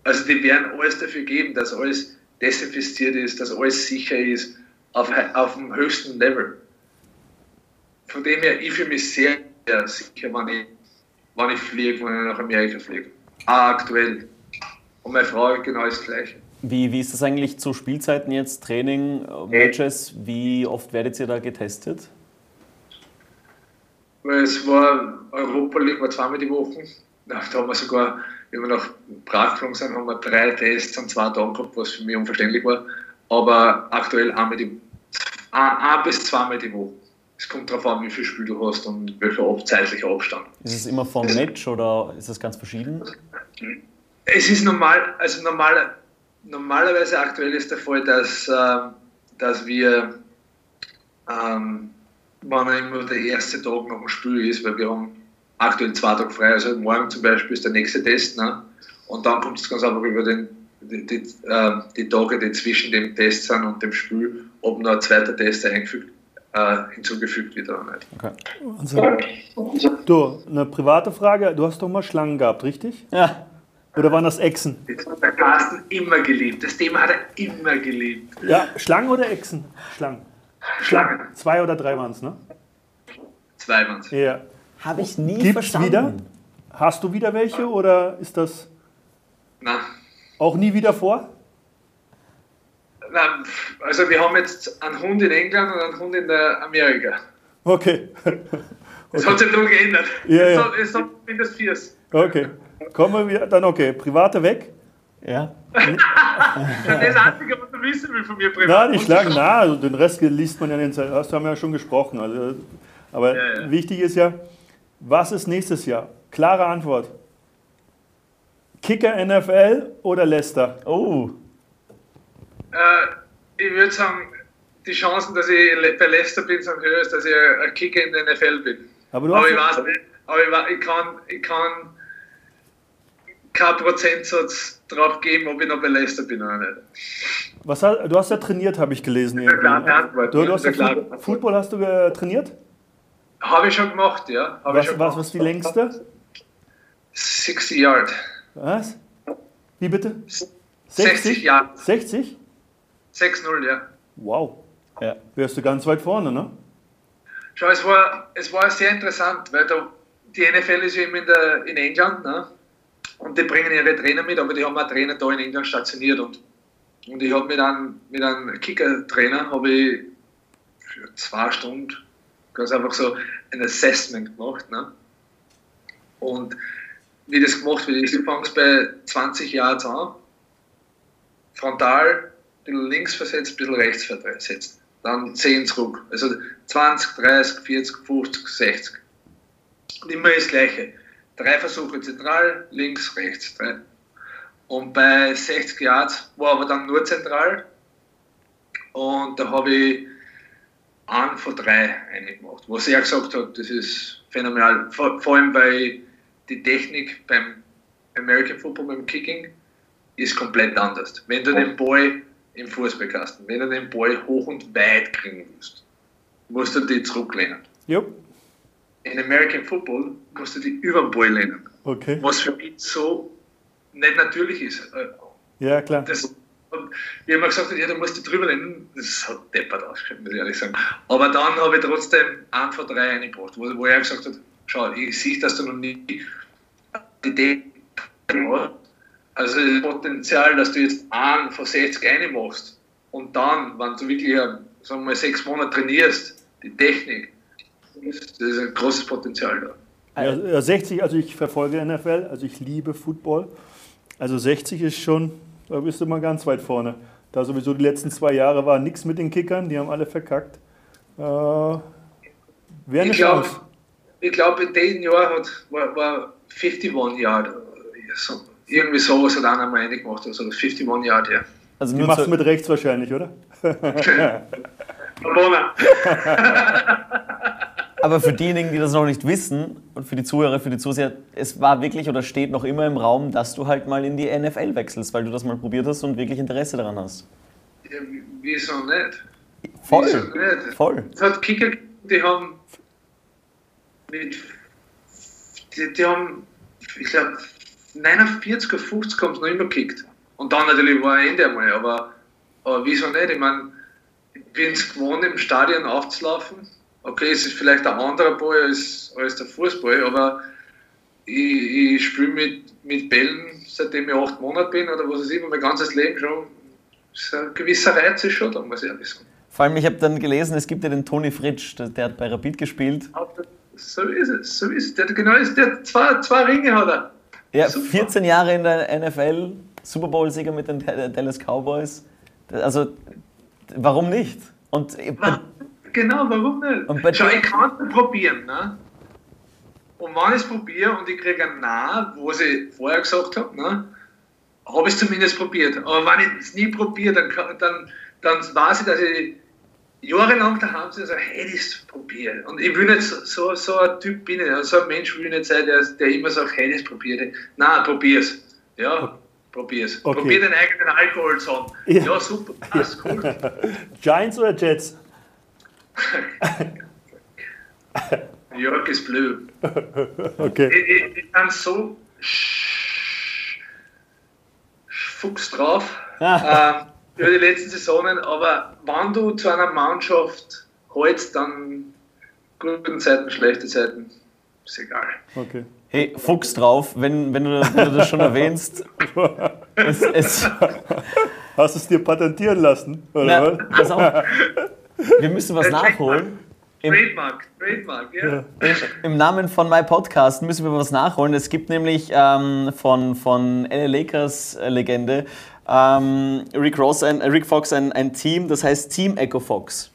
Also die werden alles dafür geben, dass alles desinfiziert ist, dass alles sicher ist, auf, auf dem höchsten Level. Von dem her, ich fühle mich sehr, sehr sicher, wenn ich, wenn ich fliege, wenn ich nach Amerika fliege. Auch aktuell. Und meine Frau genau das Gleiche. Wie, wie ist das eigentlich zu Spielzeiten jetzt, Training, Matches? Wie oft werdet ihr da getestet? Es war Europa League, war zweimal die Woche. Da haben wir sogar, wenn wir nach Prag geflogen sind, haben wir drei Tests an zwei Tagen gehabt, was für mich unverständlich war. Aber aktuell einmal die, ein, ein bis zweimal die Woche. Es kommt darauf an, wie viel Spiel du hast und welcher zeitlicher Abstand. Ist es immer vom Match oder ist das ganz verschieden? Es ist normal, also normal, normalerweise aktuell ist der Fall, dass, äh, dass wir, ähm, wenn immer der erste Tag nach dem Spiel ist, weil wir haben aktuell zwei Tage frei, also morgen zum Beispiel ist der nächste Test, ne? und dann kommt es ganz einfach über den, die, die, äh, die Tage, die zwischen dem Test sind und dem Spiel, ob noch ein zweiter Test eingefügt äh, hinzugefügt wird oder nicht. Okay. Also, du, eine private Frage. Du hast doch mal Schlangen gehabt, richtig? Ja. Oder waren das Echsen? Das hat der Carsten immer geliebt. Das Thema hat er immer geliebt. Ja, Schlangen oder Echsen? Schlangen. Schlangen. Zwei oder drei waren es, ne? Zwei waren es. Ja. Habe ich nie Gibt's verstanden. wieder? Hast du wieder welche oder ist das Nein. auch nie wieder vor? Nein, also wir haben jetzt einen Hund in England und einen Hund in der Amerika. Okay. Das hat sich nun geändert. Ja, es, ja. Es hat mindestens vier. Okay. Kommen wir dann, okay. Private weg? Ja. Das ist das Einzige, was du wissen will von mir privat. Nein, die Schlangen, na, also den Rest liest man ja in den Zeitungen. Das haben wir ja schon gesprochen. Also, aber Ja, ja. wichtig ist ja, was ist nächstes Jahr? Klare Antwort. Kicker NFL oder Leicester? Oh, Äh, ich würde sagen, die Chancen, dass ich bei Leicester bin, sind höher, als dass ich ein Kicker in der NFL bin. Aber du Aber hast ich weiß nicht, aber ich, ich kann, ich kann keinen Prozentsatz drauf geben, ob ich noch Leicester bin oder nicht. Was, du hast ja trainiert, habe ich gelesen. Ja, klar, irgendwie. Antwort, Du, du hast ja. Football, Football hast du trainiert? Habe ich schon gemacht, ja. Ich Was, was, was ist die längste? 60 Yard. Was? Wie bitte? 60 Yard. 60? 6-0, ja. Wow. Ja. Wärst du ganz weit vorne, ne? Schau, es war, es war sehr interessant, weil da, die NFL ist ja immer in, der, in England, ne? Und die bringen ihre Trainer mit, aber die haben auch Trainer da in England stationiert und, und ich habe mit einem, mit einem Kicker-Trainer ich für zwei Stunden ganz einfach so ein Assessment gemacht, ne? Und wie das gemacht wird, du fangst bei 20 Yards an, frontal, ein bisschen links versetzt, ein bisschen rechts versetzt. Dann 10 zurück. Also 20, 30, 40, 50, 60. Und immer das Gleiche. Drei Versuche zentral, links, rechts. Drei. Und bei 60 Yards war aber dann nur zentral. Und da habe ich einen von drei eingemacht. Was er gesagt hat, das ist phänomenal. Vor, vor allem, weil die Technik beim American Football, beim Kicking, ist komplett anders. Wenn du den Ball im Fußballkasten, wenn du den Ball hoch und weit kriegen willst, musst du die zurücklehnen. Jupp. In American Football musst du die über den Ball lehnen. Okay. Was für mich so nicht natürlich ist. Ja, klar. Das, und wie man gesagt hat, ja, du musst die drüber lehnen, das hat deppert ausgeschaut, muss ich ehrlich sagen. Aber dann habe ich trotzdem einen von drei reingebracht, wo, wo er gesagt hat, schau, ich sehe, dass du noch nie die Idee hast. Also das Potenzial, dass du jetzt einen von 60 reinmachst und dann, wenn du wirklich, äh, sagen wir mal, sechs Monate trainierst, die Technik, das ist ein großes Potenzial da. Ja, ja, 60, also ich verfolge NFL, also ich liebe Football. Also 60 ist schon, da bist du mal ganz weit vorne. Da sowieso die letzten zwei Jahre war nichts mit den Kickern, die haben alle verkackt. Äh, Wäre eine Ich glaube, Chance. ich glaub, in diesem Jahr hat, war, war 51 Yard. äh, So, irgendwie sowas hat einer mal reingemacht, also das 51 Yard, ja. Also Die machst du mit rechts wahrscheinlich, oder? Bona. aber für diejenigen, die das noch nicht wissen und für die Zuhörer, für die Zuseher, es war wirklich oder steht noch immer im Raum, dass du halt mal in die NFL wechselst, weil du das mal probiert hast und wirklich Interesse daran hast. Ja, wieso nicht? Wieso Voll. nicht? Voll. Es hat Kicker, die haben mit, die, die haben, ich glaube, 49 oder 50 haben sie noch immer gekickt. Und dann natürlich war ein Ende einmal, aber, aber wieso nicht? Ich meine, ich bin es gewohnt, im Stadion aufzulaufen. Okay, es ist vielleicht ein anderer Ball als, als der Fußball, aber ich, ich spiele mit, mit Bällen, seitdem ich acht Monate bin oder was weiß ich, mein ganzes Leben schon. So ein gewisser Reiz ist schon da, muss ich ehrlich sagen. Vor allem, ich habe dann gelesen, es gibt ja den Toni Fritsch, der, der hat bei Rapid gespielt. So ist es, so ist es. Der, hat genau ist, der hat zwei, zwei Ringe hat er. Ja, Super. 14 Jahre in der NFL, Super Bowl-Sieger mit den Dallas Cowboys. Also, warum nicht? Und Wa- Genau, warum nicht? Schau, ich kann es probieren. Ne? Und wenn ich es probiere und ich kriege ein Nein, was ich vorher gesagt habe, ne, habe ich es zumindest probiert. Aber wenn ich es nie probiere, dann, dann, dann weiß ich, dass ich jahrelang daheim sitze und sage, hey, das probieren. Und ich will nicht so, so, ein Typ bin ich, nicht. so ein Mensch will ich nicht sein, der, der immer sagt, hey, das probiere. Nein, probier's. Ja, probier's. Okay. Probier den eigenen Alkohol zusammen. Ja. Ja, super, passt cool. Giants oder Jets? New York is blue. Okay. Ich, ich, ich bin so fuchs drauf ähm, über die letzten Saisonen, aber wenn du zu einer Mannschaft hältst, dann guten Zeiten, schlechte Zeiten, ist egal. Okay. Hey, Fuchs drauf, wenn, wenn, du, wenn du das schon erwähnst. Es, es, Hast du es dir patentieren lassen? Oder na, was? pass auf, wir müssen was nachholen. Im, Trademark, Trademark, ja. Im Namen von My Podcast müssen wir was nachholen. Es gibt nämlich ähm, von, von LA Lakers äh, Legende ähm, Rick, Ross, ein, äh, Rick Fox ein, ein Team, das heißt Team Echo Fox.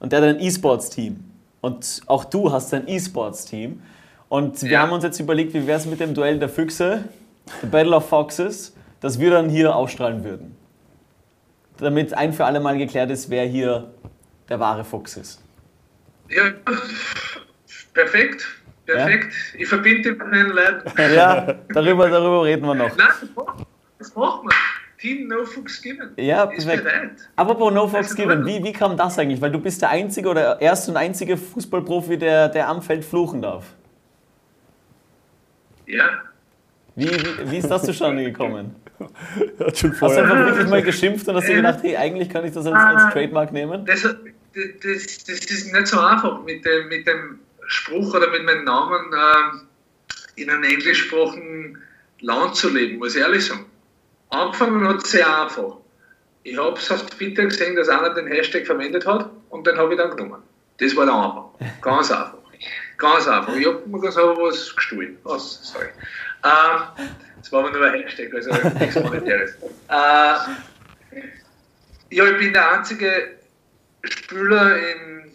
Und der hat ein E-Sports-Team. Und auch du hast ein E-Sports-Team. Und wir Ja. haben uns jetzt überlegt, wie wäre es mit dem Duell der Füchse, The Battle of Foxes, das wir dann hier ausstrahlen würden. Damit ein für alle Mal geklärt ist, wer hier der wahre Fuchs ist. Ja, perfekt, perfekt. Ich verbinde mit meinen Leuten. Ja, darüber, darüber reden wir noch. Nein, das machen- wir. Team No Fuchs Given. Ja, perfekt. Apropos No Fox Das ist Given, wie, wie kam das eigentlich? Weil du bist der einzige oder erste und einzige Fußballprofi, der, der am Feld fluchen darf. Ja. Wie, wie, wie ist das zustande gekommen? Hat schon Hast du vorher. einfach wirklich mal geschimpft und hast dir gedacht, hey, eigentlich kann ich das als, als Trademark nehmen? Das, das, das ist nicht so einfach mit dem, mit dem Spruch oder mit meinem Namen ähm, in einem englischsprachigen Land zu leben, muss ich ehrlich sagen. Angefangen hat es sehr einfach. Ich habe es auf Twitter gesehen, dass einer den Hashtag verwendet hat und den habe ich dann genommen. Das war der Anfang. Ganz einfach. Ganz einfach. Ich habe mir ganz einfach was gestohlen. Was? Sorry. Ähm, das war aber nur ein Hashtag, also nichts Monetäres. Äh, ja, ich bin der einzige Spieler in,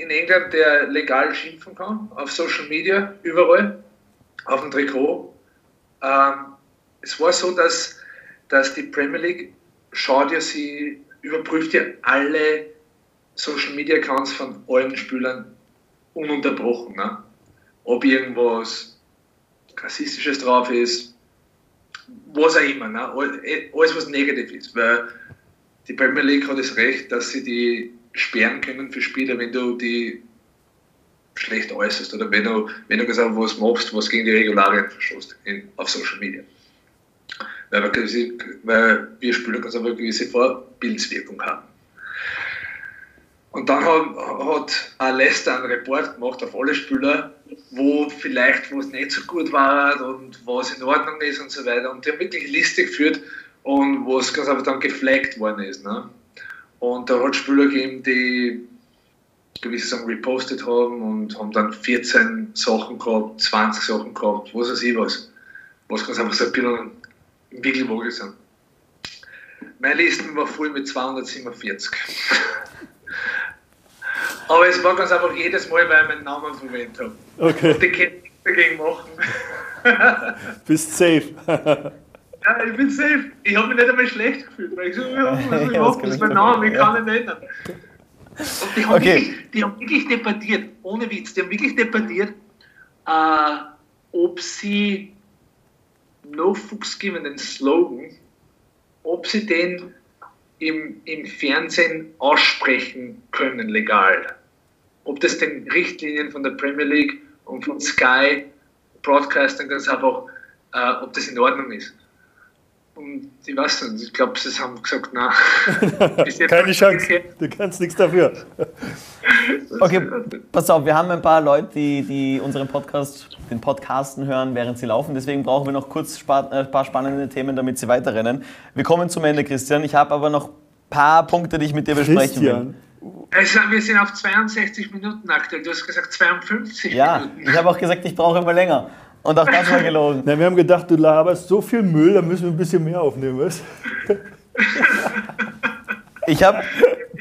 in England, der legal schimpfen kann, auf Social Media, überall, auf dem Trikot. Ähm, es war so, dass, dass die Premier League schaut ja sie, überprüft ja alle Social Media Accounts von allen Spielern ununterbrochen. Ne? Ob irgendwas Rassistisches drauf ist, was auch immer. Ne? All- Alles, was negativ ist. Weil die Premier League hat das Recht, dass sie die sperren können für Spieler, wenn du die schlecht äußerst oder wenn du, wenn du gesagt was machst, was gegen die Regularien verstößt in, auf Social Media. Weil wir, gewisse- weil wir Spieler ganz einfach eine gewisse Vorbildswirkung haben. Und dann hat, hat auch Leicester einen Report gemacht auf alle Spieler, wo vielleicht was nicht so gut war und was in Ordnung ist und so weiter. Und die haben wirklich Liste geführt und wo es ganz einfach dann geflaggt worden ist. Ne? Und da hat es Spieler gegeben, die gewisse Sachen repostet haben und haben dann 14 Sachen gehabt, 20 Sachen gehabt, was weiß ich was. Was ganz einfach so ein bisschen im Wickelwogel sind. Meine Listen war voll mit 247. Aber es war ganz einfach jedes Mal, weil ich meinen Namen verwendet habe. Okay, Die können nichts dagegen machen. bist safe. Ja, ich bin safe. Ich habe mich nicht einmal schlecht gefühlt, weil ich so, ja, was ich Ja, das ist ich mein Name, ich kann ihn ändern. Und die haben, Okay. wirklich, die haben wirklich debattiert, ohne Witz, die haben wirklich debattiert, äh, ob sie No Fuchs Given, den Slogan, ob sie den im, im Fernsehen aussprechen können, legal. Ob das den Richtlinien von der Premier League und von Sky Broadcasting ganz einfach, äh, ob das in Ordnung ist. Und ich weiß nicht, ich glaube, sie haben gesagt, nein. Bis jetzt Keine Chance. Du kannst nichts dafür. Okay, pass auf, wir haben ein paar Leute, die, die unseren Podcast, den Podcasten hören, während sie laufen. Deswegen brauchen wir noch kurz spa- äh, ein paar spannende Themen, damit sie weiterrennen. Wir kommen zum Ende, Christian. Ich habe aber noch ein paar Punkte, die ich mit dir besprechen will. Christian. Also, wir sind auf 62 Minuten aktuell. Du hast gesagt 52 Ja, Minuten. ich habe auch gesagt, ich brauche immer länger. Und auch das war gelogen. Na, wir haben gedacht, du laberst so viel Müll, da müssen wir ein bisschen mehr aufnehmen, was? Ich habe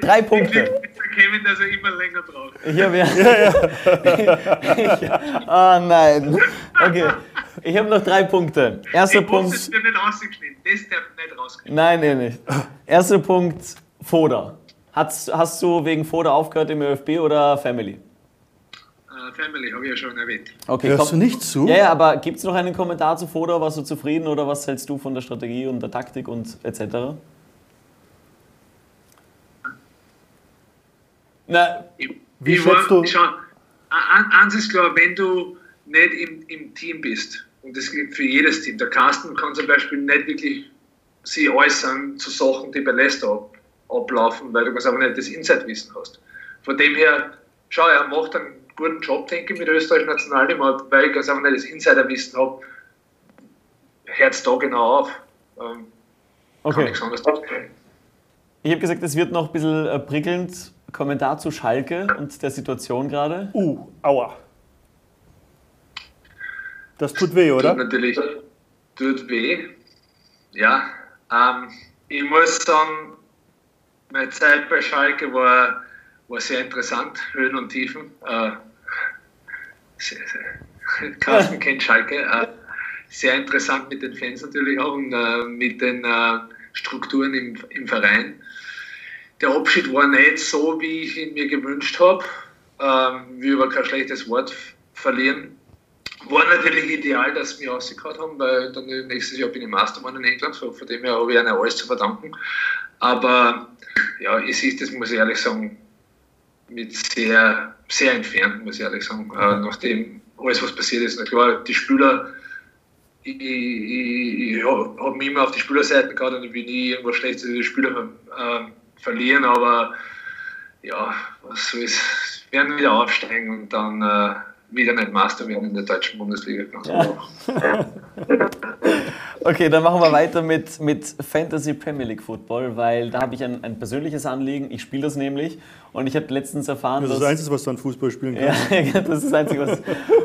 drei Punkte. Kevin, dass er immer länger braucht. Ich habe ja. ich, oh nein. Okay. Ich habe noch drei Punkte. Erster Ich Punkt. das wird nicht ausgeschnitten. Das darf nicht rausgeschnitten. Nein, nee, nicht. Erster Punkt, Foda. Hast, hast du wegen Foda aufgehört im ÖFB oder Family? Äh, Family habe ich ja schon erwähnt. Okay, Hörst komm. du nicht zu? Ja, ja, aber gibt es noch einen Kommentar zu Foda? Warst du zufrieden oder was hältst du von der Strategie und der Taktik und etc.? Na, Ich, Wie ich schätzt du- Schau, an- eins ist klar, wenn du nicht im, im Team bist, und das gilt für jedes Team, der Carsten kann zum Beispiel nicht wirklich sich äußern zu Sachen, die bei Leicester ablaufen, weil du ganz einfach nicht das Inside-Wissen hast. Von dem her, schau, er macht einen guten Job, denke ich, mit der österreichischen Nationalteam, aber weil ich ganz einfach nicht das Insider-Wissen habe, hört es da genau auf. Ähm, Kann okay. nichts anderes sagen. Ich habe gesagt, es wird noch ein bisschen äh, prickelnd. Kommentar zu Schalke und der Situation gerade. Uh, aua. Das tut weh, oder? Tut natürlich tut weh. Ja, ähm, ich muss sagen, meine Zeit bei Schalke war, war sehr interessant, Höhen und Tiefen. Äh, sehr, sehr, Carsten kennt Schalke. Äh, sehr interessant mit den Fans natürlich auch und äh, mit den äh, Strukturen im, im Verein. Der Abschied war nicht so, wie ich ihn mir gewünscht habe. Ähm, will aber kein schlechtes Wort verlieren. War natürlich ideal, dass wir rausgehauen haben, weil dann nächstes Jahr bin ich Mastermann in England, so von dem her habe ich ihnen alles zu verdanken. Aber ja, ich sehe das, muss ich ehrlich sagen, mit sehr, sehr entfernt, muss ich ehrlich sagen. Äh, nachdem alles, was passiert ist, na klar, die Spieler ich, ich, ich habe mich immer auf die Spielerseite gehabt und ich will nie irgendwas Schlechtes über die Spieler äh, verlieren, aber ja, was so ist, werden wieder aufsteigen und dann äh, wieder nicht Master werden in der deutschen Bundesliga. Ja. okay, dann machen wir weiter mit, mit Fantasy Premier League Football, weil da habe ich ein, ein persönliches Anliegen. Ich spiele das nämlich und ich habe letztens erfahren, das ist das Einzige, was du an Fußball spielen kannst. ja, das ist das Einzige, was.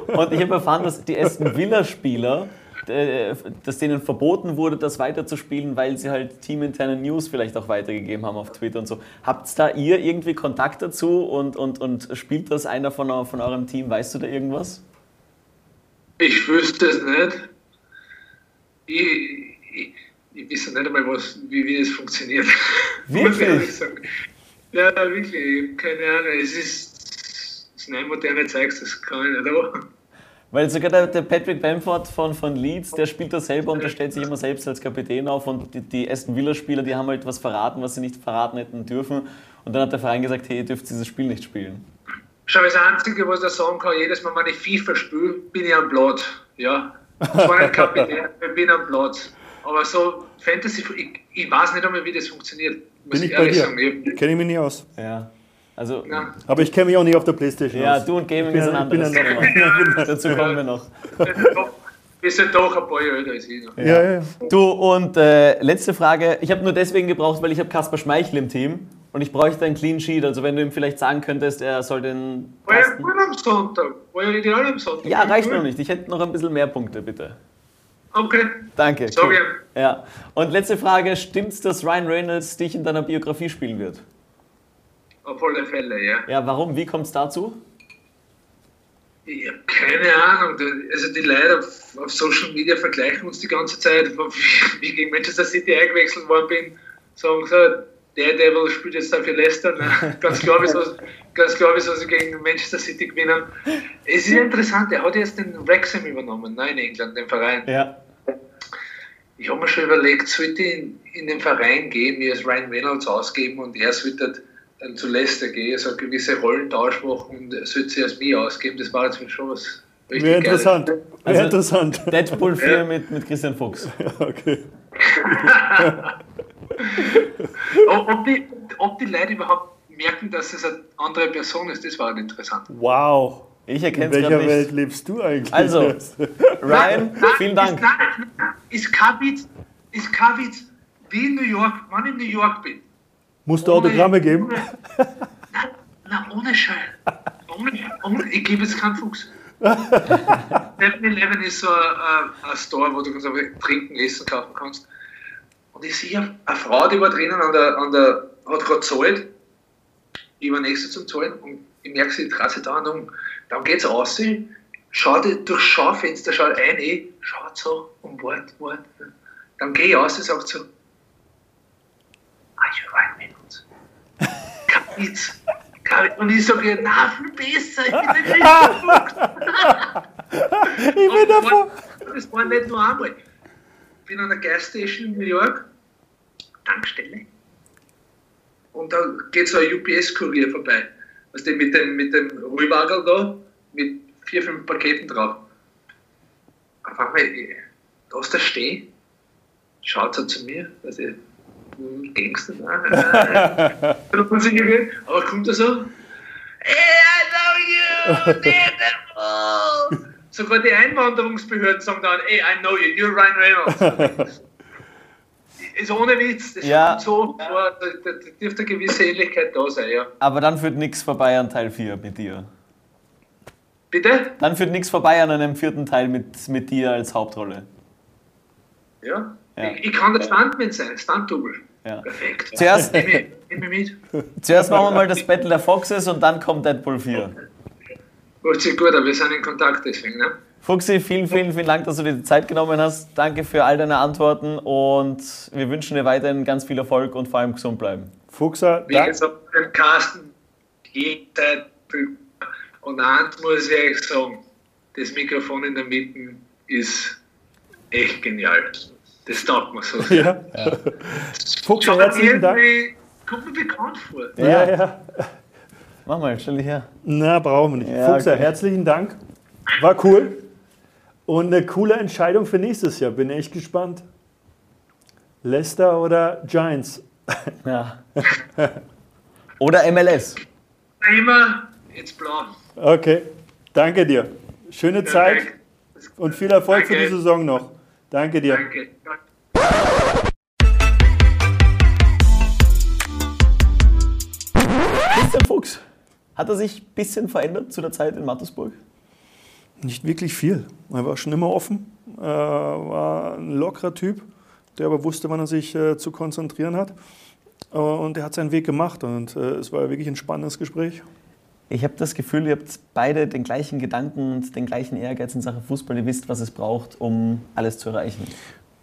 Und ich habe erfahren, dass die ersten Villa-Spieler äh, dass denen verboten wurde, das weiterzuspielen, weil sie halt teaminterne News vielleicht auch weitergegeben haben auf Twitter und so. Habt da ihr irgendwie Kontakt dazu und, und, und spielt das einer von, von eurem Team? Weißt du da irgendwas? Ich wüsste es nicht. Ich, ich, ich weiß nicht einmal, was, wie, wie das funktioniert. Wirklich? ja, wirklich. Keine Ahnung. Es ist, es ist eine moderne Zeit, das kann ich nicht. Aber weil sogar der, der, Patrick Bamford von, von Leeds, der spielt das selber und der stellt sich immer selbst als Kapitän auf und die, die Aston Villa-Spieler, die haben halt was verraten, was sie nicht verraten hätten dürfen. Und dann hat der Verein gesagt, hey, ihr dürft dieses Spiel nicht spielen. Schau, das Einzige, was ich sagen kann, jedes Mal, wenn ich FIFA spiele, bin ich am Platz. Ja. Ich war nicht Kapitän, ich bin am Platz. Aber so Fantasy, ich, ich weiß nicht einmal, wie das funktioniert. Muss bin ich, ich ehrlich sagen. Kenne ich mich nicht aus. Ja. Also, ja. Aber ich kenne mich auch nicht auf der Playstation ja, aus. Ja, du und Gaming ist ein anderes Thema. Dazu kommen wir noch. Wir sind doch ein paar Jahre älter als ich. Ja. Ja, ja. Du, und äh, letzte Frage. Ich habe nur deswegen gebraucht, weil ich habe Kaspar Schmeichel im Team und ich bräuchte einen Clean Sheet. Also wenn du ihm vielleicht sagen könntest, er soll den... War ja gut am Sonntag. War ja ideal am Sonntag. Ja, reicht noch nicht. Ich hätte noch ein bisschen mehr Punkte, bitte. Okay. Danke. Sorry. Cool. Ja. Und letzte Frage. Stimmt's, dass Ryan Reynolds dich in deiner Biografie spielen wird? Auf alle Fälle, ja. Ja, warum? Wie kommt es dazu? Ich habe keine Ahnung. Also die Leute auf, auf, Social Media vergleichen uns die ganze Zeit, wie ich gegen Manchester City eingewechselt worden bin. Sagen so, der Devil spielt jetzt dafür Leicester. Ganz klar, wieso, ganz klar, wieso sie gegen Manchester City gewinnen. Es ist interessant, er hat jetzt den Wrexham übernommen, nein, in England, den Verein. Ja. Ich habe mir schon überlegt, sollte ich in, in den Verein gehen, mir als Ryan Reynolds ausgeben und er sollte dann zu Leicester gehe, so gewisse Rollentausch machen und sollte sie als mich ausgeben, das war jetzt schon was richtig Wäre interessant. Wäre also interessant. Deadpool 4 ja. mit, mit Christian Fuchs. okay. ob, die, ob die Leute überhaupt merken, dass es eine andere Person ist, das war interessant. Wow. Ich erkenne es In welcher Welt lebst du eigentlich? Also, Ryan, nein, vielen Dank. Ist, nein, ist kein Witz, ist kein Witz, wie in New York, wenn ich in New York bin, Musst du Autogramme geben? Na, na, ohne Schein. Ohne, ohne, ich gebe jetzt keinen Fuchs. 7-Eleven ist so ein, ein, Store, wo du einfach trinken, essen kaufen kannst. Und ich sehe eine Frau, die war drinnen an der, an der hat gerade gezahlt. Ich war nächster zum Zahlen und ich merke, sie dreht sich da und dann geht es raus, schaut durchs Schaufenster, schaut ein, eh, schaut so und wart, wart. Dann gehe ich raus und sage so, are you Reynolds? Und ich sage, na, viel besser, ich bin nicht Ich bin davon. Das war nicht nur einmal. Ich bin an der Gasstation in New York, Tankstelle. Und da geht so ein UPS-Kurier vorbei. Du, mit dem, mit dem Ruhwagel da, mit vier, fünf Paketen drauf. Auf einmal, da ist der stehen, schaut so zu mir, also Gangster, ne? Aber kommt er so, hey, I know you, beautiful. Sogar die Einwanderungsbehörden sagen dann, hey, I know you, you're Ryan Reynolds. ist ohne Witz, das ja. so vor, da, da, dürfte eine gewisse Ähnlichkeit da sein, ja. Aber dann führt nichts vorbei an Teil 4 mit dir. Bitte? Dann führt nichts vorbei an einem vierten Teil mit, mit dir als Hauptrolle. Ja. Ja. Ich, ich, kann der Stuntman sein, Stunt-Double. Ja. Perfekt. Zuerst, nimm mich mit. Zuerst machen wir mal das Battle der Foxes und dann kommt Deadpool 4. Hört sich gut, aber wir sind in Kontakt deswegen, ne? Fuchsi, vielen, vielen, vielen Dank, dass du dir die Zeit genommen hast. Danke für all deine Antworten und wir wünschen dir weiterhin ganz viel Erfolg und vor allem gesund bleiben. Fuchser, Wie gesagt, beim Carsten, jederzeit und eins muss ich euch sagen, das Mikrofon in der Mitte ist echt genial. Das taugt mir so. Ja. ja. Fuchs, herzlichen Dank. Kommt mir bekannt vor. Ja, ja. ja. Mach mal, stell dich her. Na, brauchen wir nicht. Ja, Fuchser, okay. herzlichen Dank. War cool. Und eine coole Entscheidung für nächstes Jahr. Bin echt gespannt. Leicester oder Giants? Ja. Oder MLS. Immer ins Blau. Okay, danke dir. Schöne Zeit und viel Erfolg für Danke. die Saison noch. Danke dir. Danke. Christian Fuchs. Hat er sich ein bisschen verändert zu der Zeit in Mattersburg? Nicht wirklich viel. Er war schon immer offen, äh, war ein lockerer Typ, der aber wusste, wann er sich äh, zu konzentrieren hat. Äh, und er hat seinen Weg gemacht und äh, es war wirklich ein spannendes Gespräch. Ich habe das Gefühl, ihr habt beide den gleichen Gedanken und den gleichen Ehrgeiz in Sachen Fußball. Ihr wisst, was es braucht, um alles zu erreichen.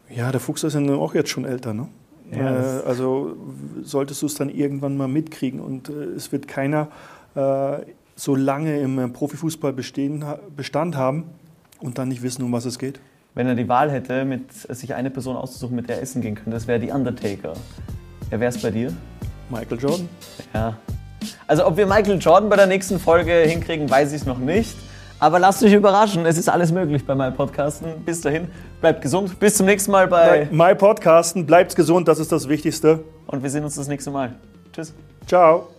Ja, der Fuchs ist ja auch jetzt schon älter, ne? Ja, äh, also solltest du es dann irgendwann mal mitkriegen und äh, es wird keiner äh, so lange im äh, Profifußball bestehen, Bestand haben und dann nicht wissen, um was es geht. Wenn er die Wahl hätte, mit sich eine Person auszusuchen, mit der er essen gehen könnte, das wäre die Undertaker. Wer wäre es bei dir? Michael Jordan? Ja. Also ob wir Michael Jordan bei der nächsten Folge hinkriegen, weiß ich noch nicht. Aber lasst euch überraschen, es ist alles möglich bei meinem Podcasten. Bis dahin, bleibt gesund. Bis zum nächsten Mal bei... My Podcasten, bleibt gesund, das ist das Wichtigste. Und wir sehen uns das nächste Mal. Tschüss. Ciao.